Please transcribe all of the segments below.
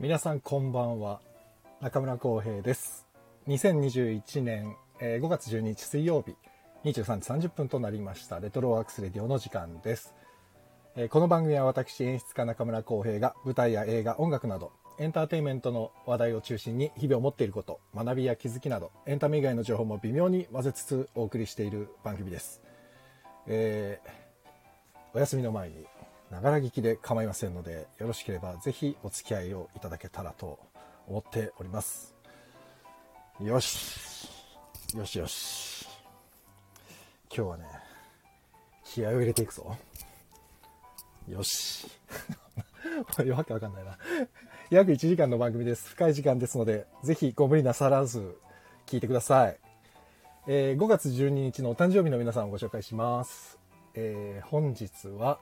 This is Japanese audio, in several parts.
皆さんこんばんは。中村浩平です。2021年えー5月12日水曜日23時30分となりました。レトロワークスレディオの時間です。えーこの番組は私演出家中村浩平が舞台や映画音楽などエンターテインメントの話題を中心に日々思っていること学びや気づきなどエンタメ以外の情報も微妙に混ぜつつお送りしている番組です、えーお休みの前にながら聞きで構いませんのでよろしければぜひお付き合いをいただけたらと思っております。よし。よしよし。今日はね気合を入れていくぞ。よし。わけわかんないな。約1時間の番組です。深い時間ですのでぜひご無理なさらず聞いてください、えー5月12日のお誕生日の皆さんをご紹介します、えー本日は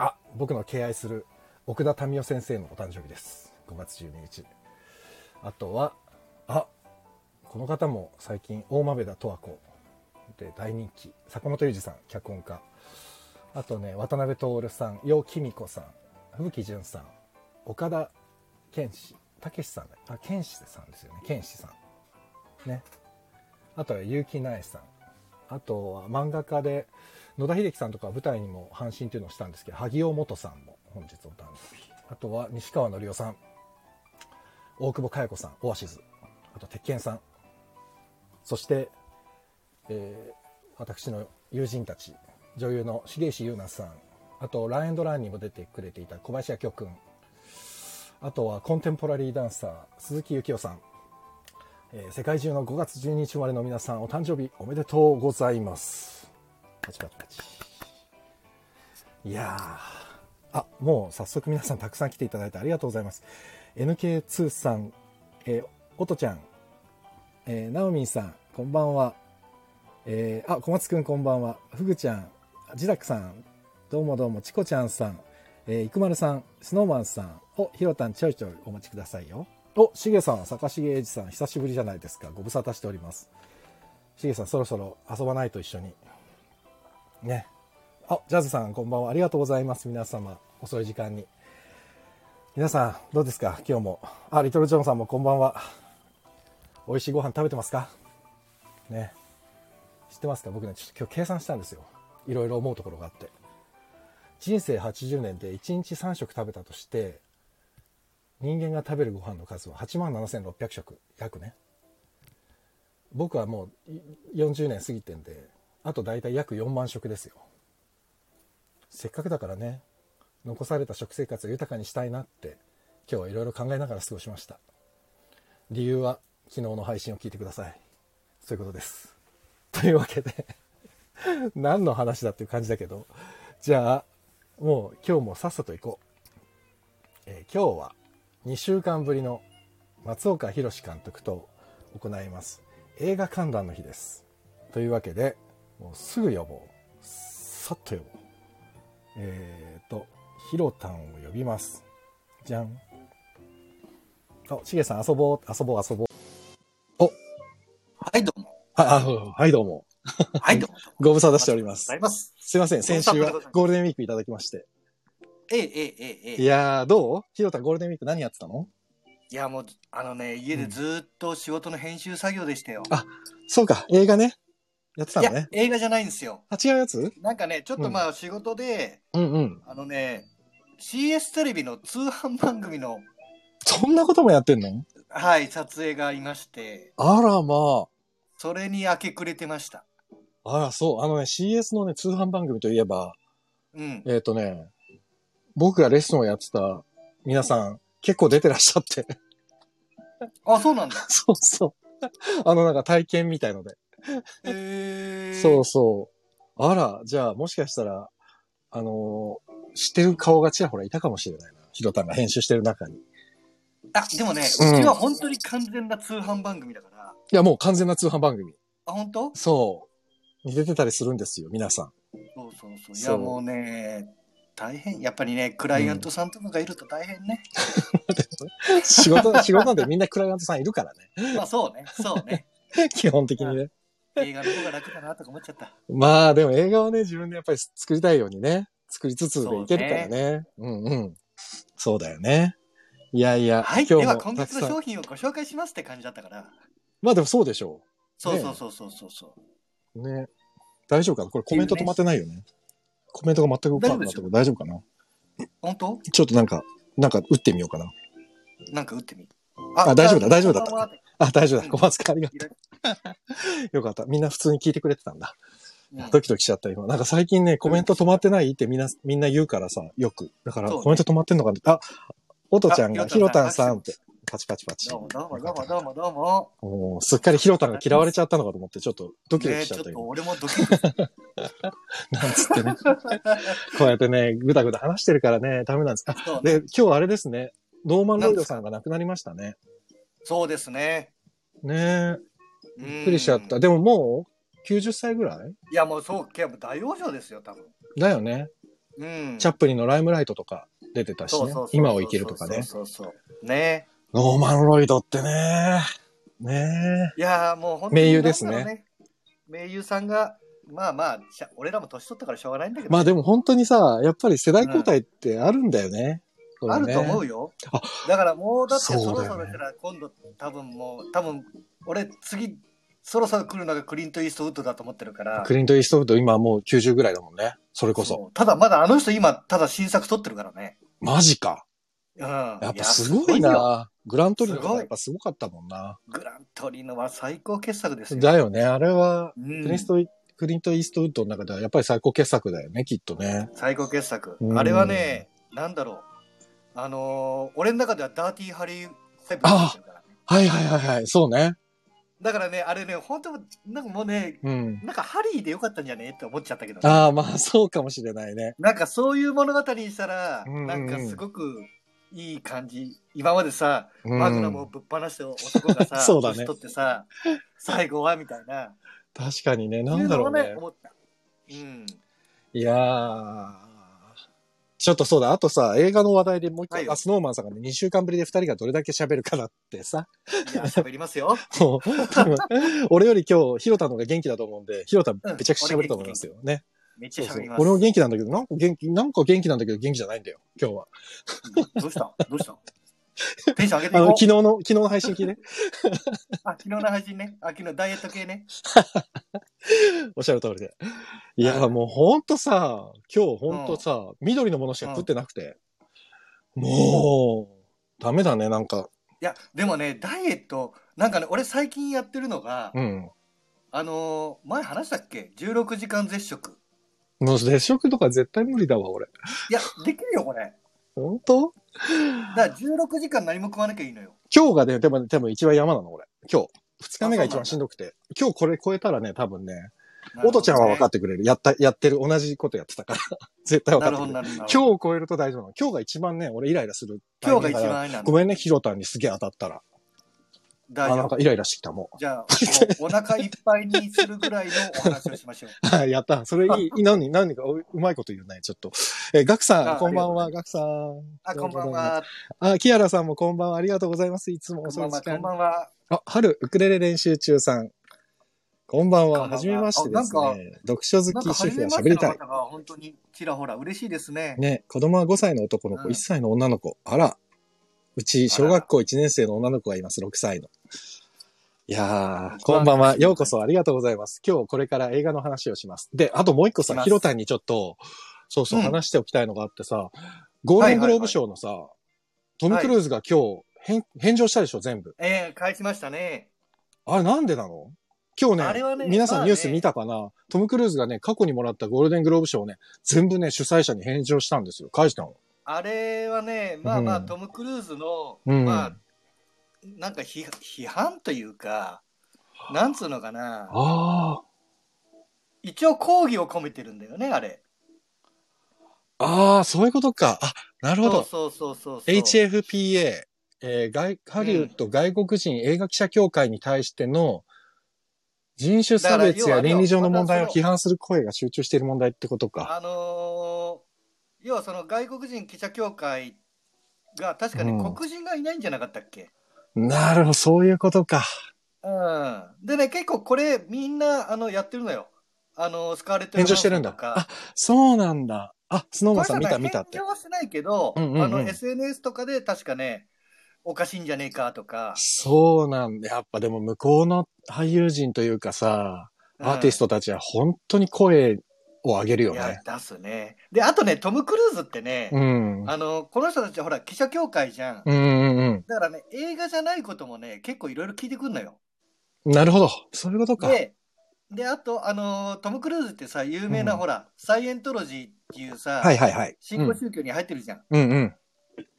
あ僕の敬愛する奥田民生先生のお誕生日です。5月12日。あとはあこの方も最近大豆田十和子。で大人気。坂本龍二さん脚本家。あとね渡辺徹さん楊貴美子さん吹雪純さん岡田健志武さんあ健志さんですよね。健志さん。ね。あとは結城苗さん。あとは漫画家で野田秀樹さんとか舞台にも阪神というのをしたんですけど萩尾元さんも本日お誕生日あとは西川のりおさん。大久保佳代子さんオアシズ。あと鉄拳さん。そして、えー私の友人たち。女優の重石優奈さん。あとランエンドランにも出てくれていた小林明君。あとはコンテンポラリーダンサー鈴木幸男さん、えー世界中の5月12日生まれの皆さんお誕生日おめでとうございます。パチパチパチ。いやー。あもう早速皆さんたくさん来ていただいてありがとうございます。NK2 さん、えー、おとちゃん、えー、ナオミンさんこんばんは。えーあ小松くんこんばんは。ふぐちゃんジダクさん。どうもどうも。チコちゃんさん、えー、いくまるさんスノーマンさん。おひろたんちょいちょいお待ちくださいよ。おしげさん坂重英二さん久しぶりじゃないですか。ご無沙汰しております。しげさんそろそろ遊ばないと一緒に。ね。あジャズさんこんばんは。ありがとうございます。皆様遅い時間に。皆さんどうですか？今日も。あリトルジョンさんもこんばんは。美味しいご飯食べてますか？ね。知ってますか？僕ねちょっと今日計算したんですよ。いろいろ思うところがあって。人生80年で1日3食食べたとして人間が食べるご飯の数は8万7600食。約ね。僕はもう40年過ぎてんであと大体約4万食ですよ。せっかくだからね残された食生活を豊かにしたいなって今日はいろいろ考えながら過ごしました。理由は昨日の配信を聞いてください。そういうことです。というわけで 何の話だっていう感じだけどじゃあもう今日もさっさと行こう、えー今日は2週間ぶりの松岡弘監督と行います。映画観覧の日です。というわけでもうすぐ呼ぼう。さっと呼ぼう。えっ、とひろたんを呼びます。じゃん。あしげさん遊ぼう。遊ぼう遊ぼう。はい、どうも。ああはいどうも。はい、どうも。ご無沙汰しております。ございます。すいません先週はゴールデンウィークいただきまして。ええ、ええ、ええ、ええ。いやーどう？ひろたんゴールデンウィーク何やってたの？いや、もう、あのね、家でずーっと仕事の編集作業でしたよ。あそうか映画ねやってたのね、映画じゃないんですよ。あ違うやつ？なんかね、ちょっとまあ仕事で、うんうんあのね、CS テレビの通販番組の、そんなこともやってんの？はい、撮影がありまして、あらまそれに明け暮れてました。あ。あら、そう。あのね、CS のね、通販番組といえば、うん。えっ、とね、僕がレッスンをやってた皆さん、結構出てらっしゃって。あ、そうなんだ。そうそう。あの、なんか体験みたいので。へえ。そうそう。あら、じゃあ、もしかしたら、あのー知ってる顔がちらほらいたかもしれないな。ひろたんが編集してる中に。いあ、でもね、ううんちは本当に完全な通販番組だから。や、もう完全な通販番組。あ、本当？そう。に出てたりするんですよ、皆さん。そうそうそう。いやもうね、大変。やっぱりね、クライアントさんとかがいると大変ね。仕事、仕事なんでみんなクライアントさんいるからね。まあそうね、そうね。基本的にね。映画の方が楽だなとか思っちゃった。まあでも映画はね、自分でやっぱり作りたいようにね、作りつつでいけるからね。うんうん。そうだよね。いやいや、はい、今日では今。月の商品をご紹介しますって感じだったから。まあでもそうでしょそうそうそうそうそうそう。う。ね。大丈夫かな？これコメント止まってないよね。コメントが全く動かなかったけど大丈夫かな？本当？ちょっとなんか、なんか打ってみようかな。なんか打ってみ。あ大丈夫だ大丈夫だったあ、大丈夫だ。うん小松かありがとう。よかった。みんな普通に聞いてくれてたんだ。うんドキドキしちゃった今。なんか最近ね、コメント止まってないってみんな、みんな言うからさ、よく。だからコメント止まってんのかな？あ、おとちゃんが、あひろたんさんって、パチパチパチ。どうもどうもどうもどうもどうも。おーすっかりひろたんが嫌われちゃったのかと思って、ちょっとドキドキねちょっとしちゃった今。俺もドキドキ。なんつってね。こうやってね、ぐだぐだ話してるからね、ダメなんです。あ、で、今日あれですね、ノーマンロイドさんが亡くなりましたね。そうですね。ねえ、びびっくりしちゃった。でももう、90歳ぐらい？いやもうそう、いやもう大往生ですよ、多分。だよね。うん。チャップリンのライムライトとか出てたしね。今を生きるとかね。そうそうそう。ねノーマンロイドってね。ねいやーもう本当に名優ですね。名優さんが、まあまあ、俺らも年取ったからしょうがないんだけえ。ど。まあでも本当にさ、やっぱり世代交代ってあるんだよね。これねあると思うよあ。だからもうだってそろそろしたら今度多分もう、多分俺次、そろそろ来るのがクリント・イーストウッドだと思ってるから。クリント・イーストウッド今もう90ぐらいだもんね。それこそ。そうただまだあの人今、ただ新作撮ってるからね。マジか。うん。やっやぱすごいよな。グラントリノとすごいかやっぱすごかったもんな。グラントリノは最高傑作ですよ。だよね。あれは、うんクリント、クリント・イーストウッドの中ではやっぱり最高傑作だよね、きっとね。最高傑作う。んあれはね、なんだろう。あのー俺の中ではダーティーハリー・セブンね。はいはいはいはい。そうね。だからね、あれね、本当なんかもうね、うん。なんかハリーでよかったんじゃねって思っちゃったけど。ああ、まあそうかもしれないね。なんかそういう物語にしたら、うんうんうんなんかすごくいい感じ。今までさ、うんマグナムをぶっ放して男がさ、そうだね年取ってさ、最後はみたいな。確かにね。ないんだろうねうね、。思った。うん。いやー。ちょっとそうだ。あとさ、映画の話題でもう一回、はいよあ、スノーマンさんがね、2週間ぶりで2人がどれだけ喋るかなってさ。いや、喋りますよ。もう多分俺より今日、ヒロタの方が元気だと思うんで、ヒロタめちゃくちゃ喋ると思いますよね。めっちゃ喋ります。俺も元気なんだけど、なんか元気、なんか元気なんだけど元気じゃないんだよ、今日は。どうした？どうした？テンション上げていこう。昨日の、昨日の配信聞いて。あ、昨日の配信ね。あ、昨日ダイエット系ね。おっしゃる通りで。いや、はいもうほんとさ、今日ほんとさ、緑のものしか食ってなくて。もう、ダメだね、なんか。いや、でもね、ダイエット、なんかね、俺最近やってるのが、うん。あのー前話したっけ ?16 時間絶食。もう絶食とか絶対無理だわ、俺。いや、できるよ、これ。ほんとだから16時間何も食わなきゃいいのよ。今日がね、でも、多分一番山なの、俺。今日。二日目が一番しんどくて。今日これ超えたらね、多分ね、おとちゃんは分かっててくれる。やった、やってる、同じことやってたから。絶対分かってくれる。なるほど。今今日を超えると大丈夫なの。今日が一番ね、俺イライラする。今日が一番。ごめんね、ヒロタンにすげえ当たったら。あ、大丈夫。なんかイライラしてきたもじゃあ、お腹いっぱいにするぐらいのお話をしましょう。う。はい、やった。それいい、何、何かおうまいこと言うね、ちょっと。え、ガクさあん、こんばんは、ガクさん。あ、こんばん。は。あ、キアラさんもこんばんは、ありがとうございます。いつもこんばんは。遅い時間こんば。んは。あ、春、ウクレレ練習中さん。こんばんは。ははじめましてですあなんね。読書好き主婦は喋りたい。本当にちらほら嬉しいですね。ね、子供は5歳の男の子、うん1歳の女の子。あら。うち、小学校1年生の女の子がいます、6歳の。いやー、こんばんは。ようこそありがとうございます。今日これから映画の話をします。で、あともう一個さ、ヒロタンにちょっと、そうそううん話しておきたいのがあってさ、ゴールデングローブ賞のさ、トム・クルーズが今日、返返上したでしょ、全部。ええ返しましたね。あれなんでなの？今日ねねまあね皆さんニュース見たかな、トム・クルーズがね、過去にもらったゴールデングローブ賞をね、全部ね、主催者に返上したんですよ。返したの。あれはね、まあまあ、うんトム・クルーズの、うんまあ、なんか批批判というか、なんつうのかな、あ一応抗議を込めてるんだよね、あれ。あ、ああ、そういうことか。あ、なるほど。そうそうそうそう。HFPA、えー外、ハリウッド外国人映画記者協会に対しての人種差別や倫理上の問題を批判する声が集中している問題ってことか。あのー要はその外国人記者協会が確かにうん黒人がいないんじゃなかったっけ、なるほど、そういうことか。うん、でね、結構これみんなあのやってるのよ。あの、スカーレット・炎上してるんだヨハンソンとあか。そうなんだ。あ、スノーマンさん見た見たって返。上はしてないけど、うんうんうんあの SNS とかで確かね、おかしいんじゃねえかとか。そうなんだ。やっぱでも向こうの俳優陣というかさ、アーティストたちは本当に声を上げるよね。、出すね。で、あとね、トム・クルーズってね、うん。あの、この人たちはほら、記者協会じゃん。うんうんだからね、映画じゃないこともね、結構いろいろ聞いてくんのよ。うん。なるほど。そういうことか。で、で、あと、あの、トム・クルーズってさ、有名な、うんほら、サイエントロジーっていうさ、はいはいはい。新興宗教に入ってるじゃん。うんうんうん。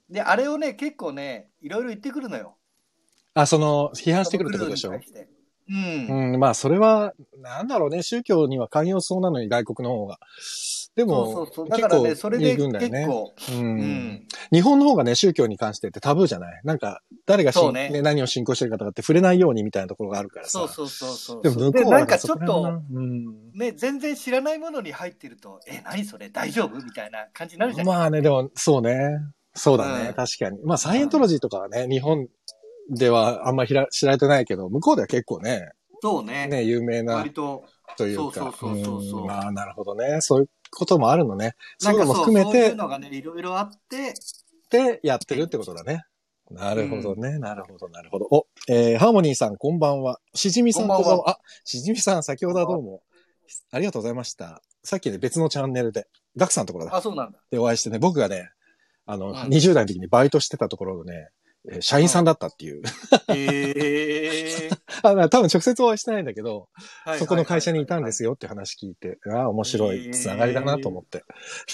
で、あれをね、結構ね、いろいろ言ってくるのよ。あ、その、批判してくるってことでしょ？うん。うん、まあ、それは、なんだろうね、宗教には寛容そうなのに、外国の方が。でそうも、そうそう。だからね、それで行くんだよね。結構、う。うんん。日本の方がね、宗教に関してってタブーじゃない？なんか、誰がねね何を信仰してるかとかって触れないようにみたいなところがあるからさ。そうそうそうそう。でも向こうはでなんかちょっとうん。ね、全然知らないものに入ってると、え、何それ？大丈夫？みたいな感じになるじゃん。まあね、でも、そうね。そうだね、うん確かに。まあ、サイエントロジーとかはね、日本ではあんまりひら知られてないけど、向こうでは結構ね、そうね。ね、有名な割と、というか。そうそうそうそうそううんまあ、なるほどね。そういうこともあるのね。そううんいうのも含めてそういう、のがね、いろいろあって、でやってるってことだね。なるほどね。なるほど、なるほど。お、えー、ハーモニーさん、こんばんは。しじみさん、こんばんは。あ、しじみさん、先ほどはどうも。ありがとうございました。さっきね、別のチャンネルで、ガクさんのところだ。あ、そうなんだ。でお会いしてね、僕がね、あの、うん20代の時にバイトしてたところのね、えー社員さんだったっていう。へえ あまあ多分直接お会いしてないんだけど、ー。そこの会社にいたんですよ。よって話聞いて、ああ、面白へいーつながりだなと思って。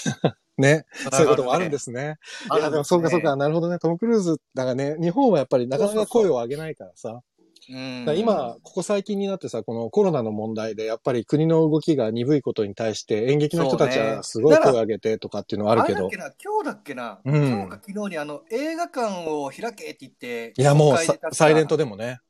ね。そういうこともあるんですね。いや、でもそうかそうか、。なるほどね。トム・クルーズ、だからね、日本はやっぱりなかなか声を上げないからさ。今、ここ最近になってさ、このコロナの問題で、やっぱり国の動きが鈍いことに対して、演劇の人たちはすごい声を上げてとかっていうのはあるけど。あれだっけ、な、今日だっけな、うん。今日か昨日にあの映画館を開けって言って、いやもうサイレントでもね、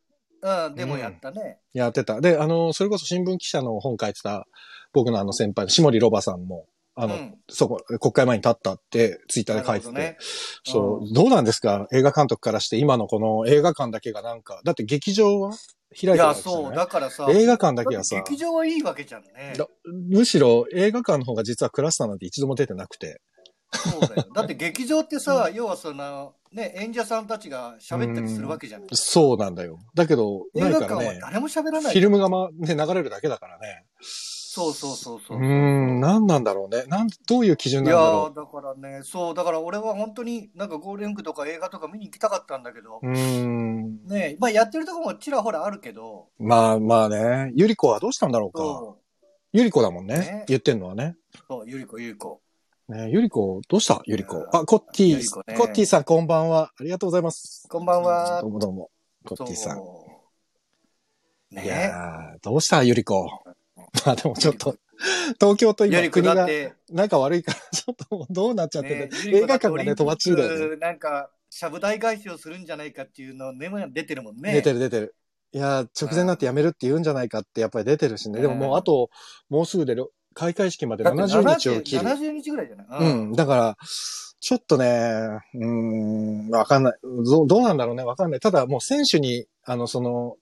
うん、でもやったね。やってた。で、あの、それこそ新聞記者の本書いてた、僕のあの先輩の下森ロバさんも、あの、うんそこ、国会前に立ったって、ツイッターで書いてて、なるほどねそう、どうなんですか？映画監督からして、今のこの映画館だけがなんか、だって劇場は開いてるわいや、けじゃないそう、だからさ、映画館だけはさ劇場はいいわけじゃんね。だむしろ映画館の方が実はクラスターなんて一度も出てなくて。そうだよ。だって劇場ってさ、要はその、ね、演者さんたちが喋ったりするわけじゃん。そうなんだよ。だけど、映画館は誰も喋らない。フィルムが、ま、ね、流れるだけだからね。そうそうそうそうう。ーん、何なんだろうね。なん、どういう基準いなんだろやーだからね、そう、だから俺は本当になんかゴールデンウィークとか映画とか見に行きたかったんだけどう。、ん。ねまあやってるとこもちらほらあるけど、まあまあね。ゆり子はどうしたんだろうか。そゆり子だもんね。ね言ってんのはね。う、そう、ゆりこゆりこ。ねゆり子、どうした？ゆり子いや。あ、コッティ、ねコッティさんこんばんは。ありがとうございます。こんばんはどう。もどうも。コッティさん。そう。いやどうした？ゆり子。まあでもちょっと、東京と今国が仲悪いから、ちょっとどうなっちゃってねて、映画館がね、止まっちゅうだよね。。なんか、しゃぶ台返しをするんじゃないかっていうのね、出てるもんね。出てる出てる。いやー、直前になってやめるって言うんじゃないかってやっぱり出てるしね。うんでももうあと、もうすぐでろ開会式までだって70日を切る。70日ぐらいじゃない？うん。だから、ちょっとね、うーん、わかんない。どうどうなんだろうね、わかんない。ただもう選手に、あの、その、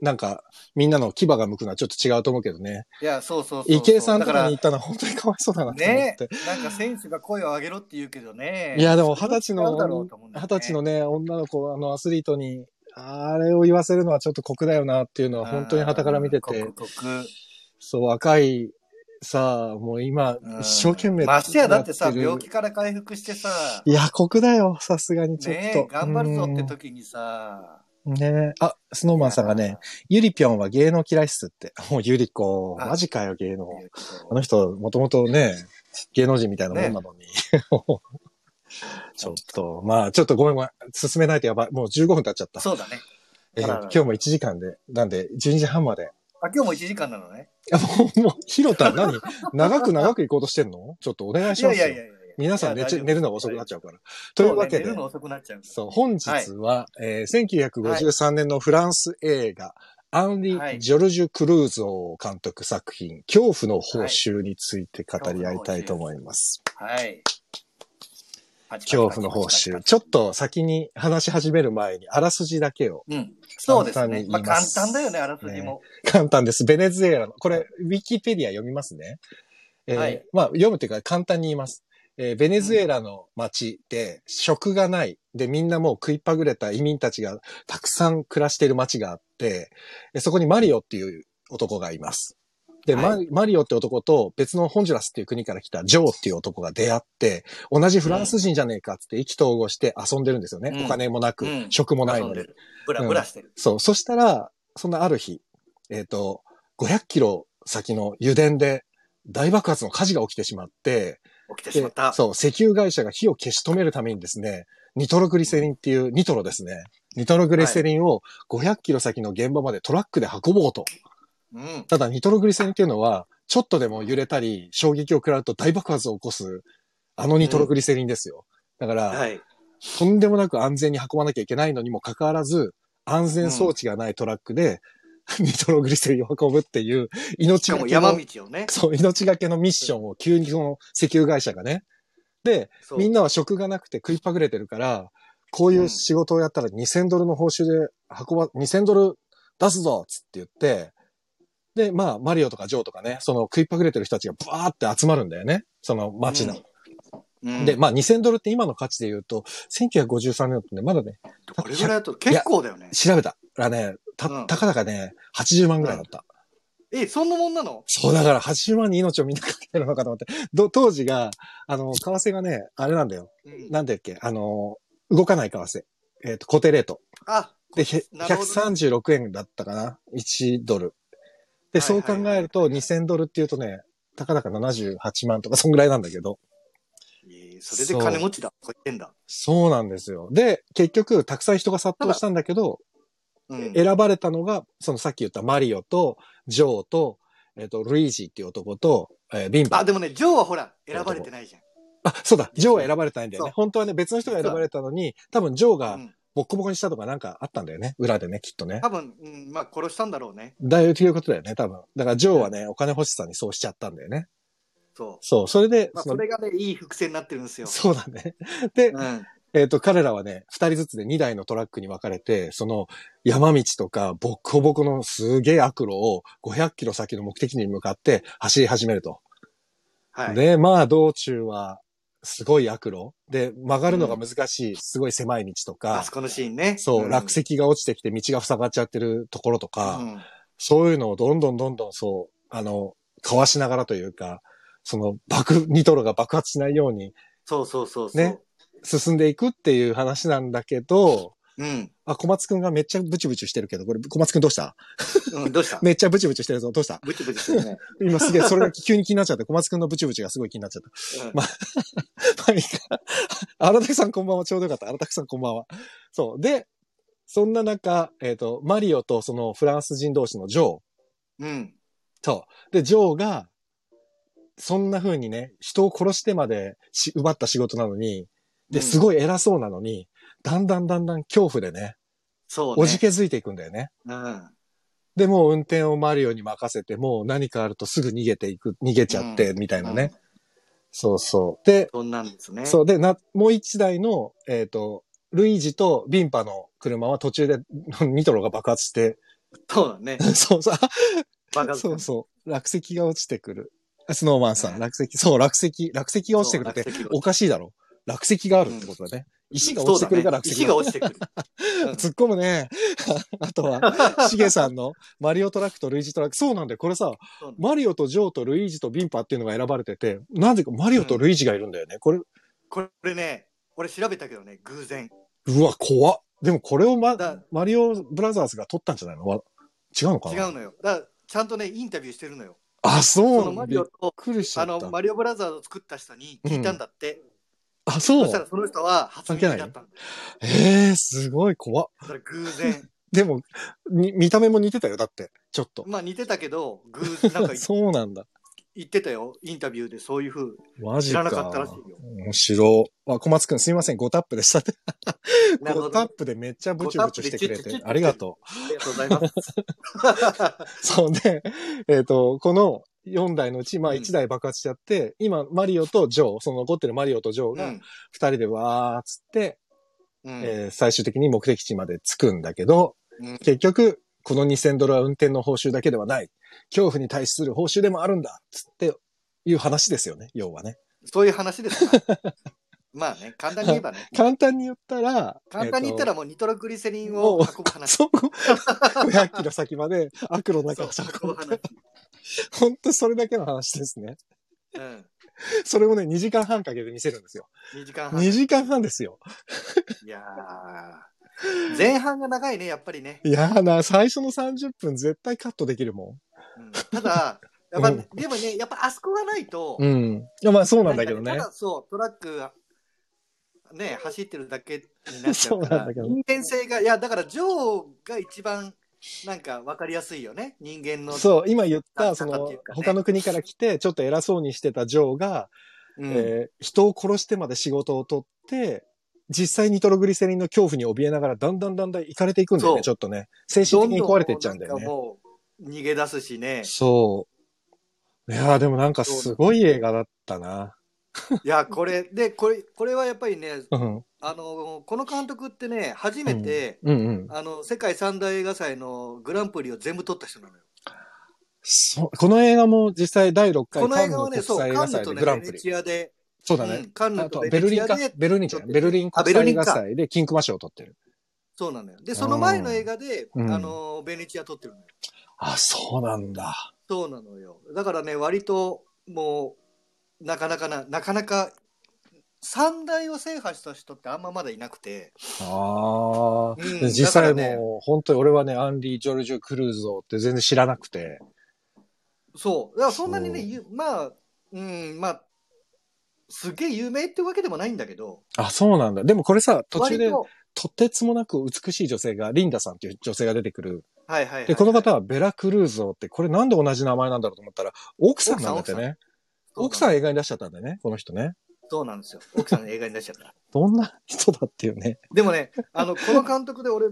なんか、みんなの牙が向くのはちょっと違うと思うけどね。いや、そうそうそう。池江さんとだかに行ったのは本当にかわいそうだなっねて。、なんか選手が声を上げろって言うけどね。いや、でも二十歳の二よね十歳のね、女の子、あの、アスリートに、あれを言わせるのはちょっと酷だよなっていうのは本当に旗から見ててそう、若い、さあ、もう今う、ん一生懸命ましてやだってさ、病気から回復してさ、いや、酷だよ、さすがにちょっと。ね頑張るぞって時にさ、うんねあ、スノーマンさんがね、ゆりぴょんは芸能嫌いっすって。もうゆり子、あマジかよ、芸能。あの人、もともとね、芸能人みたいなもんなのに。ちょっと、まあ、ちょっとごめんごめん。進めないとやばい。もう15分経っちゃった。そうだね。えー今日も1時間で、なんで、12時半まで。あ、今日も1時間なのね。あ、もう、もう、ひろた、何？長く長く行こうとしてんの？ちょっとお願いいしますいやいやいや。皆さん寝ち寝るのが遅くなっちゃうから。というわけで、そうね寝るの遅くなっちゃう。そう、本日は、えー1953年のフランス映画、アンリ・はいジョルジュ・クルーゾー監督作品、恐怖の報酬について語り合いたいと思います。はい。恐怖の報酬。ちょっと先に話し始める前に、あらすじだけを。うん。そうですね。まあ簡単だよね、あらすじも。簡単です。ベネズエラの。これ、ウィキペディア読みますね。えーはいまあ、読むというか簡単に言います。えーベネズエラの街で食がない。で、みんなもう食いっぱぐれた移民たちがたくさん暮らしている街があって、でそこにマリオっていう男がいます。で、はママリオって男と別のホンジュラスっていう国から来たジョーっていう男が出会って、同じフランス人じゃねえかって意気投合して遊んでるんですよね。うんお金もなく、うん食もないのでる。ブラブラしてる。そう。そしたら、そんなある日、えっ、と、500キロ先の油田で大爆発の火事が起きてしまって、起きてしまった。そう、石油会社が火を消し止めるためにですね、ニトログリセリンっていう、ニトロですね。ニトログリセリンを500キロ先の現場までトラックで運ぼうと。うん。ただ、ニトログリセリンっていうのは、ちょっとでも揺れたり、衝撃を食らうと大爆発を起こす、あのニトログリセリンですよ。だから、はい。とんでもなく安全に運ばなきゃいけないのにもかかわらず、安全装置がないトラックで、ニトログリセリンを運ぶっていう、し命がけかも山の、道をね。そう、命がけのミッションを急にその石油会社がね。で、みんなは職がなくて食いっぱぐれてるから、こういう仕事をやったら2000ドルの報酬で運ば、2000ドル出すぞっつって言って、で、まあ、マリオとかジョーとかね、その食いっぱぐれてる人たちがバーって集まるんだよね。その街の。うんで、まあ2000ドルって今の価値で言うと、1953年だったんで、まだね、これぐらいだと結構だよね。調べたらね、た、うんたかだかね、80万ぐらいだった。え、そんなもんなの？そう、だから80万に命をみんなかけてるのかと思って。ど当時が、あの、為替がね、あれなんだよ。うんなんだっけ、あの、動かない為替。えっ、と、固定レート。あ、で、へなるほどね136円だったかな ?1 ドル。で、そう考えると2000ドルっていうとね、たかだか78万とか、そんぐらいなんだけど。えーそれで金持ちだ。こう言ってんだ。そうなんですよ。で、結局、たくさん人が殺到したんだけど、うん。選ばれたのが、そのさっき言ったマリオと、ジョーと、えっ、と、ルイージっていう男と、えービンバあ、。でもね、ジョーはほら、選ばれてないじゃん。あ、そうだ、ジョーは選ばれたんだよね。本当はね、別の人が選ばれたのに、多分ジョーがうんボッコボコにしたとかなんかあったんだよね。裏でね、きっとね。多分、うん、まあ殺したんだろうね。だいということだよね、多分。だからジョーはね、お金欲しさにそうしちゃったんだよね。そう。そう、それで、まあ、それがね、いい伏線になってるんですよ。そうだね。で、うん。えっ、と、彼らはね、二人ずつで二台のトラックに分かれて、その山道とかボッコボコのすげえ悪路を500キロ先の目的地に向かって走り始めると。はい。で、まあ道中はすごい悪路。で、曲がるのが難しい、すごい狭い道とかあそ、このシーンね。そう、ん落石が落ちてきて道が塞がっちゃってるところとか、うんそういうのをどんどんどんどんそう、あの、かわしながらというか、その爆、ニトロが爆発しないようにそうそうそうそう。ね進んでいくっていう話なんだけど、うん。あ、小松くんがめっちゃブチブチしてるけど、これ小松くんどうした？うん、どうした？めっちゃブチブチしてるぞ。どうした？ブチブチしてるね。今すげえ、それが急に気になっちゃって、小松くんのブチブチがすごい気になっちゃった。うんままあ いいか。荒竹さんこんばんは、ちょうどよかった。荒竹さんこんばんは。そう。で、そんな中、えっ、と、マリオとそのフランス人同士のジョー。うん。そう。で、ジョーが、そんな風にね、人を殺してまでし奪った仕事なのに、で、すい。ごい偉そうなのに、だんだんだんだん恐怖でね、そうね。おじけづいていくんだよね。うん。で、もう運転をマリオに任せて、もう何かあるとすぐ逃げていく、逃げちゃって、みたいなね。そうそう。で、そんなんですね。そう。で、な、もう一台の、えっ、と、ルイージとビンパの車は途中で ニトロが爆発して、そうだね。そうそう、バカそうそう、落石が落ちてくる。スノーマンさん、落石、そう、落石、落石が落ちてくるっておかしいだろ。落石があるってことだね。石が落ちてくるから落石石が落ちてくる。うん突っ込むね。あとは、シゲさんのマリオトラックとルイージトラック。そうなんだよ。これさマリオとジョーとルイージとビンパっていうのが選ばれてて、なぜかマリオとルイージがいるんだよね。これ、これね、俺調べたけどね、偶然。うわ、怖っ。でもこれをマだマリオブラザーズが撮ったんじゃないの？わ違うのかな？違うのよ。だちゃんとね、インタビューしてるのよ。あ、そそうのマびっリオと、あ。の、マリオブラザーズを作った人に聞いたんだって。あ、そそしたらその人は初耳だったんだよ。ええすごい怖っ。それ偶然。でも、に見た目も似てたよ。だって、ちょっと。まあ似てたけど、偶然、なんか そうなんだ。言ってたよ。インタビューでそういう風。マジか。知らなかったらしいよ面白い。あ、小松くんすいません。5タップでした。5 なるほどタップでめっちゃブチブチしてくれて5タップでチュッチュッチュッチュッありがとありがとうございます。う。そうで、えっ、と、この4台のうち、まあうん1台爆発しちゃって、今、マリオとジョー、その残ってるマリオとジョーがうん。2人でわーっつって、うんえー最終的に目的地まで着くんだけど、うん結局、この2000ドルは運転の報酬だけではない。恐怖に対する報酬でもあるんだつっていう話ですよね、要はね。そういう話ですか まあね、簡単に言えばね。簡単に言ったら、簡単に言ったらえもうニトログリセリンーをと運ぶ話。そう、500キロ先まで悪路の中を。運ぶ話。本当それだけの話ですね。うん。それをね、2時間半かけて見せるんですよ。2時間半。2時間半ですよ。いやー前半が長いね、やっぱりね。いやーな、最初の30分絶対カットできるもうんただ、やっぱ、うんでもね、やっぱあそこがないと、ん。うん。いや、まあそうなんだけどねかた。だそう、トラックが、ね、走ってるだけになっちゃそううから、なんだけど人間性が、いや、だから、ジョーが一番、なんか分かりやすいよね。人間の。そう、今言っなた、んそのね、他の国から来て、ちょっと偉そうにしてたジョーが、うん。えー人を殺してまで仕事を取って、実際ニトログリセリンの恐怖に怯えながら、だんだんだんだん行かれていくんだよね、ちょっとね。精神的に壊れていっちゃうんだよね。もう逃げ出すしね。そう。いやーでもなんかすごい映画だったな。いや、これ、で、これ、これはやっぱりね、うん。あの、この監督ってね、初めて、うんうん。あの、世界三大映画祭のグランプリを全部取った人なのよ。そうこの映画も実際第6回この映画はね、そう、カンヌとね、ベネ。チアで、そうだねうん。カンヌあととベベルリンかベルリンじゃないベルリンあ国際映画ベルリンか祭で金熊賞を取ってる。そうなのよ。で、その前の映画で、うんあの、ベネチア撮ってるのよ。あ、そうなんだ。そうなのよ。だからね、割と、もう、なかなかな、なかなか、三大を制覇した人ってあんままだいなくて、ああ、うん実際だからねもう、本当に俺はね、アンリー・ジョルジュ・クルーゾーって全然知らなくて。そう。だからそんなにね、そうゆまあ、うん、まあ、すげえ有名ってわけでもないんだけど、あ、そうなんだ。でもこれさ、途中で割と、とてつもなく美しい女性が、リンダさんっていう女性が出てくる。はいはいはい。で、この方はベラ・クルーゾーって、これなんで同じ名前なんだろうと思ったら、奥さんなんだってね。奥さんん映画に出しちゃったんだよね、この人ね。そうなんですよ。奥さんの映画に出しちゃった。どんな人だっていうね。でもね、あの、この監督で俺、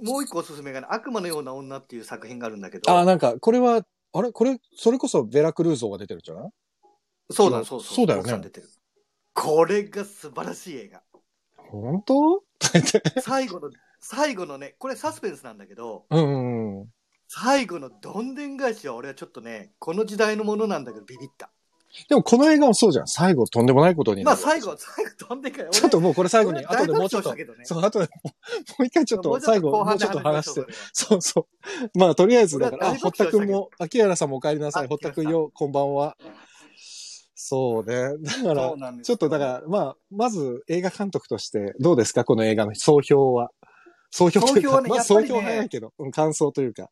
もう一個おすすめがね、悪魔のような女っていう作品があるんだけど、あ、なんか、これは、あれ？これ、それこそベラ・クルーゾーが出てるんじゃない？そうだ、そうそう。そうだよね。これが素晴らしい映画。本当？最後の、最後のね、これサスペンスなんだけど、うんうんうん。最後のどんでん返しは俺はちょっとね、この時代のものなんだけどビビった。でもこの映画もそうじゃん。最後とんでもないことになる。まあ最後、最後どんでん返し。ちょっともうこれ最後に、俺後でもうちょっと大爆笑したけど、ねそう、後でもう、もう一回ちょっと最後、もうちょっと話して。て。そうそう。まあ、とりあえず、だから、あ、俺は大堀田爆笑したけどくんも、秋原さんもお帰りなさい。あ堀田くんよ、こんばんは。そうね。だからちょっとだから、まあ、まず映画監督として、どうですか？この映画の総評は。総評というか、総評はねまあやっぱりね総評は早いけど、うん感想というか。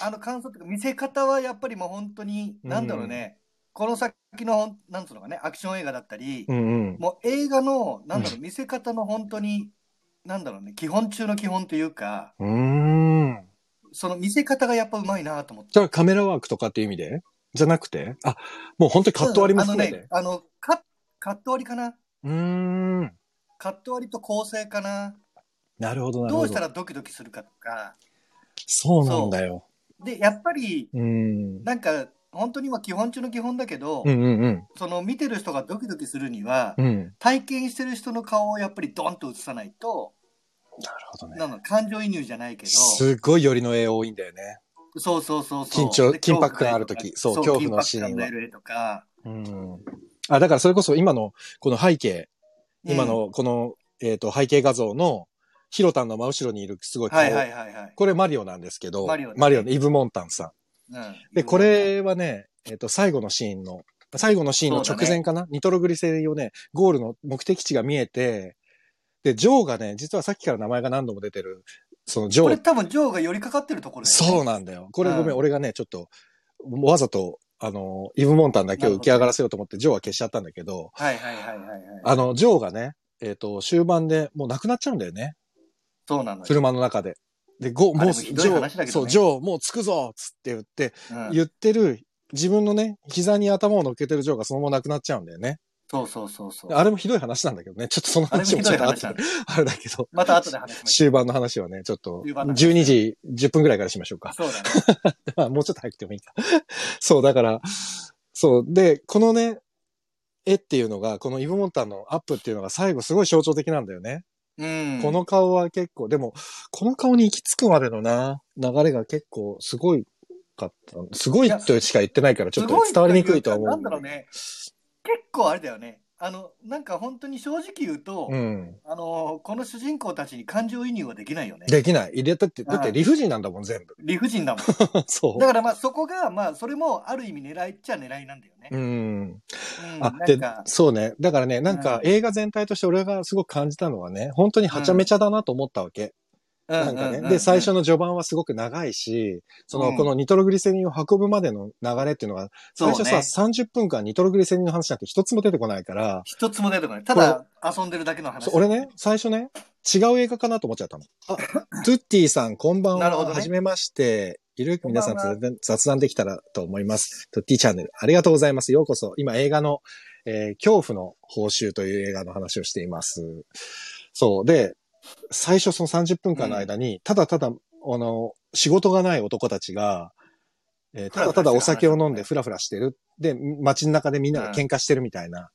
あの感想というか、見せ方はやっぱりもう本当に、なんだろうね、この先の、なんつうのかね、アクション映画だったり、うんうん。もう映画の、なんだろう、見せ方の本当に、なんだろうね、基本中の基本というか、うーん。その見せ方がやっぱうまいなと思って。カメラワークとかっていう意味で？じゃなくて？あ、もう本当にカット割りも含めて。あのね、あの、カカット割りかなうーん。カット割りと構成かななるほど、なるほど。どうしたらドキドキするかとか。そうなんだよ。で、やっぱり、うーん。なんか、本当にまあ基本中の基本だけど、うんうんうん。その見てる人がドキドキするには、うん。体験してる人の顔をやっぱりドンと映さないと、なるほどね。なんだ感情移入じゃないけど、すごい寄りの絵多いんだよね。そうそうそうそう。緊張で緊迫感ある時そう恐恐怖のシーンは緊迫感の絵とか、うん。あ、だからそれこそ今のこの背景、今うんのこの、えっ、と背景画像のヒロタンの真後ろにいるすごい顔。はいはいはいはい。これマリオなんですけど、マリオねマリオのイブ・モンタンさん。うんで、こ、れはね、えっ、と、最後のシーンの、最後のシーンの直前かな、ニトログリセリンをね、ゴールの目的地が見えて、で、ジョーがね、実はさっきから名前が何度も出てる、そのジョー、これ多分ジョーが寄りかかってるところねそうなんだよ。これごめん、うん俺がね、ちょっと、わざと、あの、イブ・モンタンだけを浮き上がらせようと思って、ジョーは消しちゃったんだけど、はいはいはいはいはい。あの、ジョーがね、えっ、と、終盤でもう亡くなっちゃうんだよね。そうなのよ。車の中で。で、ゴもう、ジョー、そう、ジョー、もう着くぞつって言って、うん言ってる、自分のね、膝に頭を乗っけてるジョーがそのまま亡くなっちゃうんだよね。そうそうそうそう。あれもひどい話なんだけどね。ちょっとその話もちょっと後で話なんだ。あれだけど、また後で話しまし終盤の話はね、ちょっと、終盤の話12時10分ぐらいからしましょうか。そうだね。まあ、もうちょっと早くてもいいか。そう、だから、そう。で、このね、絵っていうのが、このイブ・モンタンのアップっていうのが最後すごい象徴的なんだよね。うん。この顔は結構、でも、この顔に行き着くまでのな、流れが結構すごいかった。すごいとしか言ってないから、ちょっと伝わりにくいとは思う。なんだろうね。結構あれだよね。あの、なんか本当に正直言うと、うん。あの、この主人公たちに感情移入はできないよね。できない。入れたって、だって理不尽なんだもん、全部。理不尽だもん。そだからまあそこが、まあそれもある意味狙いっちゃ狙いなんだよねう。。うん。うんあ、でそうね。だからね、なんかうん映画全体として俺がすごく感じたのはね、本当にはちゃめちゃだなと思ったわけ。なんかね。で、最初の、の序盤はすごく長いし、その、うんこのニトログリセリンを運ぶまでの流れっていうのが、最初さ、30分間ニトログリセリンの話なんて一つも出てこないから、一つも出てこない。ただ遊んでるだけの話。俺ね、最初ね、違う映画かなと思っちゃったの。あ、トゥッティさん、こんばんは。なるほどねはじめまして。いる？皆さん雑談できたらと思います。トゥッティチャンネル。ありがとうございます。ようこそ。今映画の、えー恐怖の報酬という映画の話をしています。そう。で、最初その30分間の間に、ただただ、あの、仕事がない男たちが、えーただただお酒を飲んでフラフラしてる。で、街の中でみんなで喧嘩してるみたいな。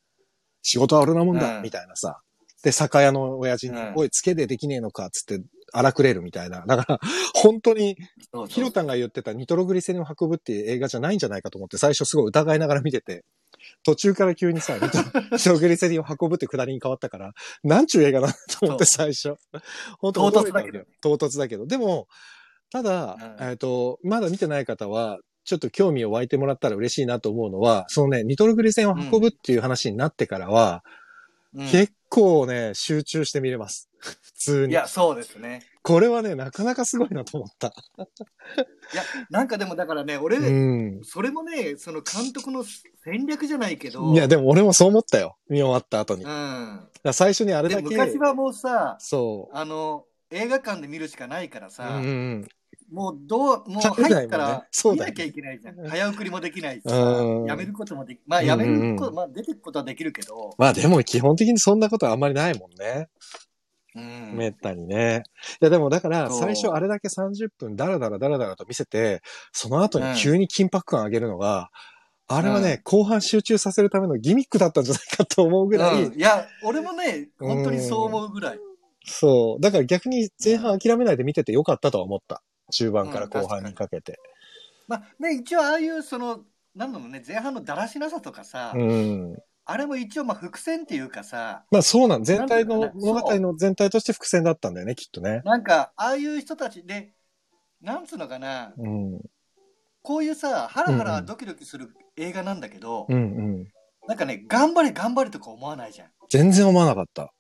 仕事は俺のもんだ、うんみたいなさ。で、酒屋の親父に、うんおい、つけでできねえのか、つって荒くれるみたいな。だから、本当に、ヒロタンが言ってたニトログリセリンを運ぶっていう映画じゃないんじゃないかと思って、最初すごい疑いながら見てて、途中から急にさ、ログリセリンを運ぶってくだりに変わったから、なんちゅう映画だと思って最初。本当唐突だけど。ね唐突だけど。でも、ただ、うん。えっ、と、まだ見てない方は、ちょっと興味を湧いてもらったら嬉しいなと思うのは、そのね、ニトログリセンを運ぶっていう話になってからは、うん。結構ね、集中して見れます。普通に。いや、そうですね。これはね、なかなかすごいなと思った。いや、なんかでもだからね、俺、うん。それもね、その監督の戦略じゃないけど、いや、でも俺もそう思ったよ。見終わった後に。うん。ら最初にあれで、だけ。昔はもうさ、そあの、映画館で見るしかないからう。さ、うんうんもうどう、もう入ったら見なきゃいけないじゃん。早送りもできないし。やめることもでき、まあやめること、うんうんまあ出てくことはできるけど、まあでも基本的にそんなことはあんまりないもんね。うん。めったにね。いやでもだから最初あれだけ30分ダラダラダラダラと見せて、その後に急に緊迫感上げるのが、あれはね、後半集中させるためのギミックだったんじゃないかと思うぐらい、うん。いや、俺もね、本当にそう思うぐらい。そう。だから逆に前半諦めないで見ててよかったとは思った。中盤から後半にかけて。まあね、一応ああいうその、なんだろうね、前半のだらしなさとかさ、うん。あれも一応まあ伏線っていうかさ、まあそうなん、全体の物語の全体として伏線だったんだよね、きっとね。なんかああいう人たちで、なんつうのかな、うん。こういうさ、ハラハラドキドキする映画なんだけど、うんうん。なんかね、頑張れ頑張れとか思わないじゃん。全然思わなかった。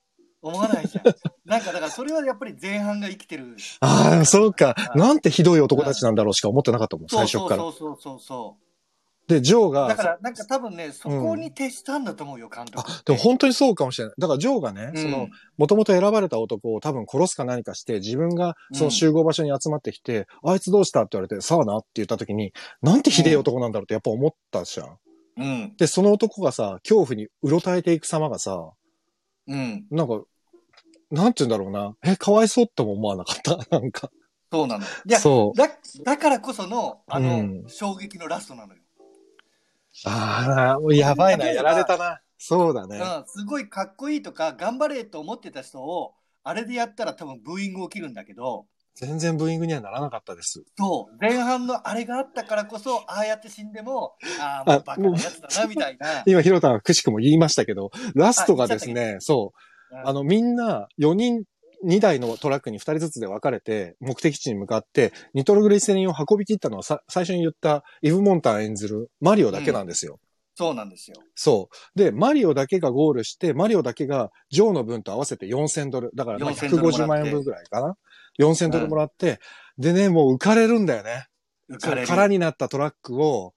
思わないじゃん。なんかだからそれはやっぱり前半が生きてる。ああ、そうか。うんなんてひどい男たちなんだろうしか思ってなかったもん、最初から。そうそうそうそで、ジョーう。が、だからなんか多分ね、そこに徹したんだと思うよ、監督。あ、でも本当にそうかもしれない。だからジョーがね、うんその、もともと選ばれた男を多分殺すか何かして、自分がその集合場所に集まってきて、あいつどうしたって言われて、さあなって言った時に、なんてひでえ男なんだろうってやっぱ思ったじゃん。うん。で、その男がさ、恐怖にうろたえていく様がさ、うん。なんか、なんて言うんだろうな。え、かわいそうっても思わなかった？なんか。そうなの。いや、そう。だ、だからこその、あの、うん衝撃のラストなのよ。ああ、もうやばいな。やられたな。そうだね。うん、すごいかっこいいとか、頑張れと思ってた人を、あれでやったら多分ブーイング起きるんだけど、全然ブーイングにはならなかったです。そう、前半のあれがあったからこそ、ああやって死んでも、ああ、もうバカなやつだな、みたいな。今、ヒロタンはくしくも言いましたけど、ラストがですね、そう、うんあの、みんな4人、2台のトラックに2人ずつで分かれて、目的地に向かって、ニトログリセリンを運び切ったのはさ最初に言ったイブ・モンタン演ずるマリオだけなんですよ。そうなんですよ。そう。で、マリオだけがゴールして、マリオだけがジョーの分と合わせて4000ドル。だからまあ4000ドルもらって150万円分ぐらいかな。4000ドルもらって、でね、もう浮かれるんだよね。浮かれる。空になったトラックを、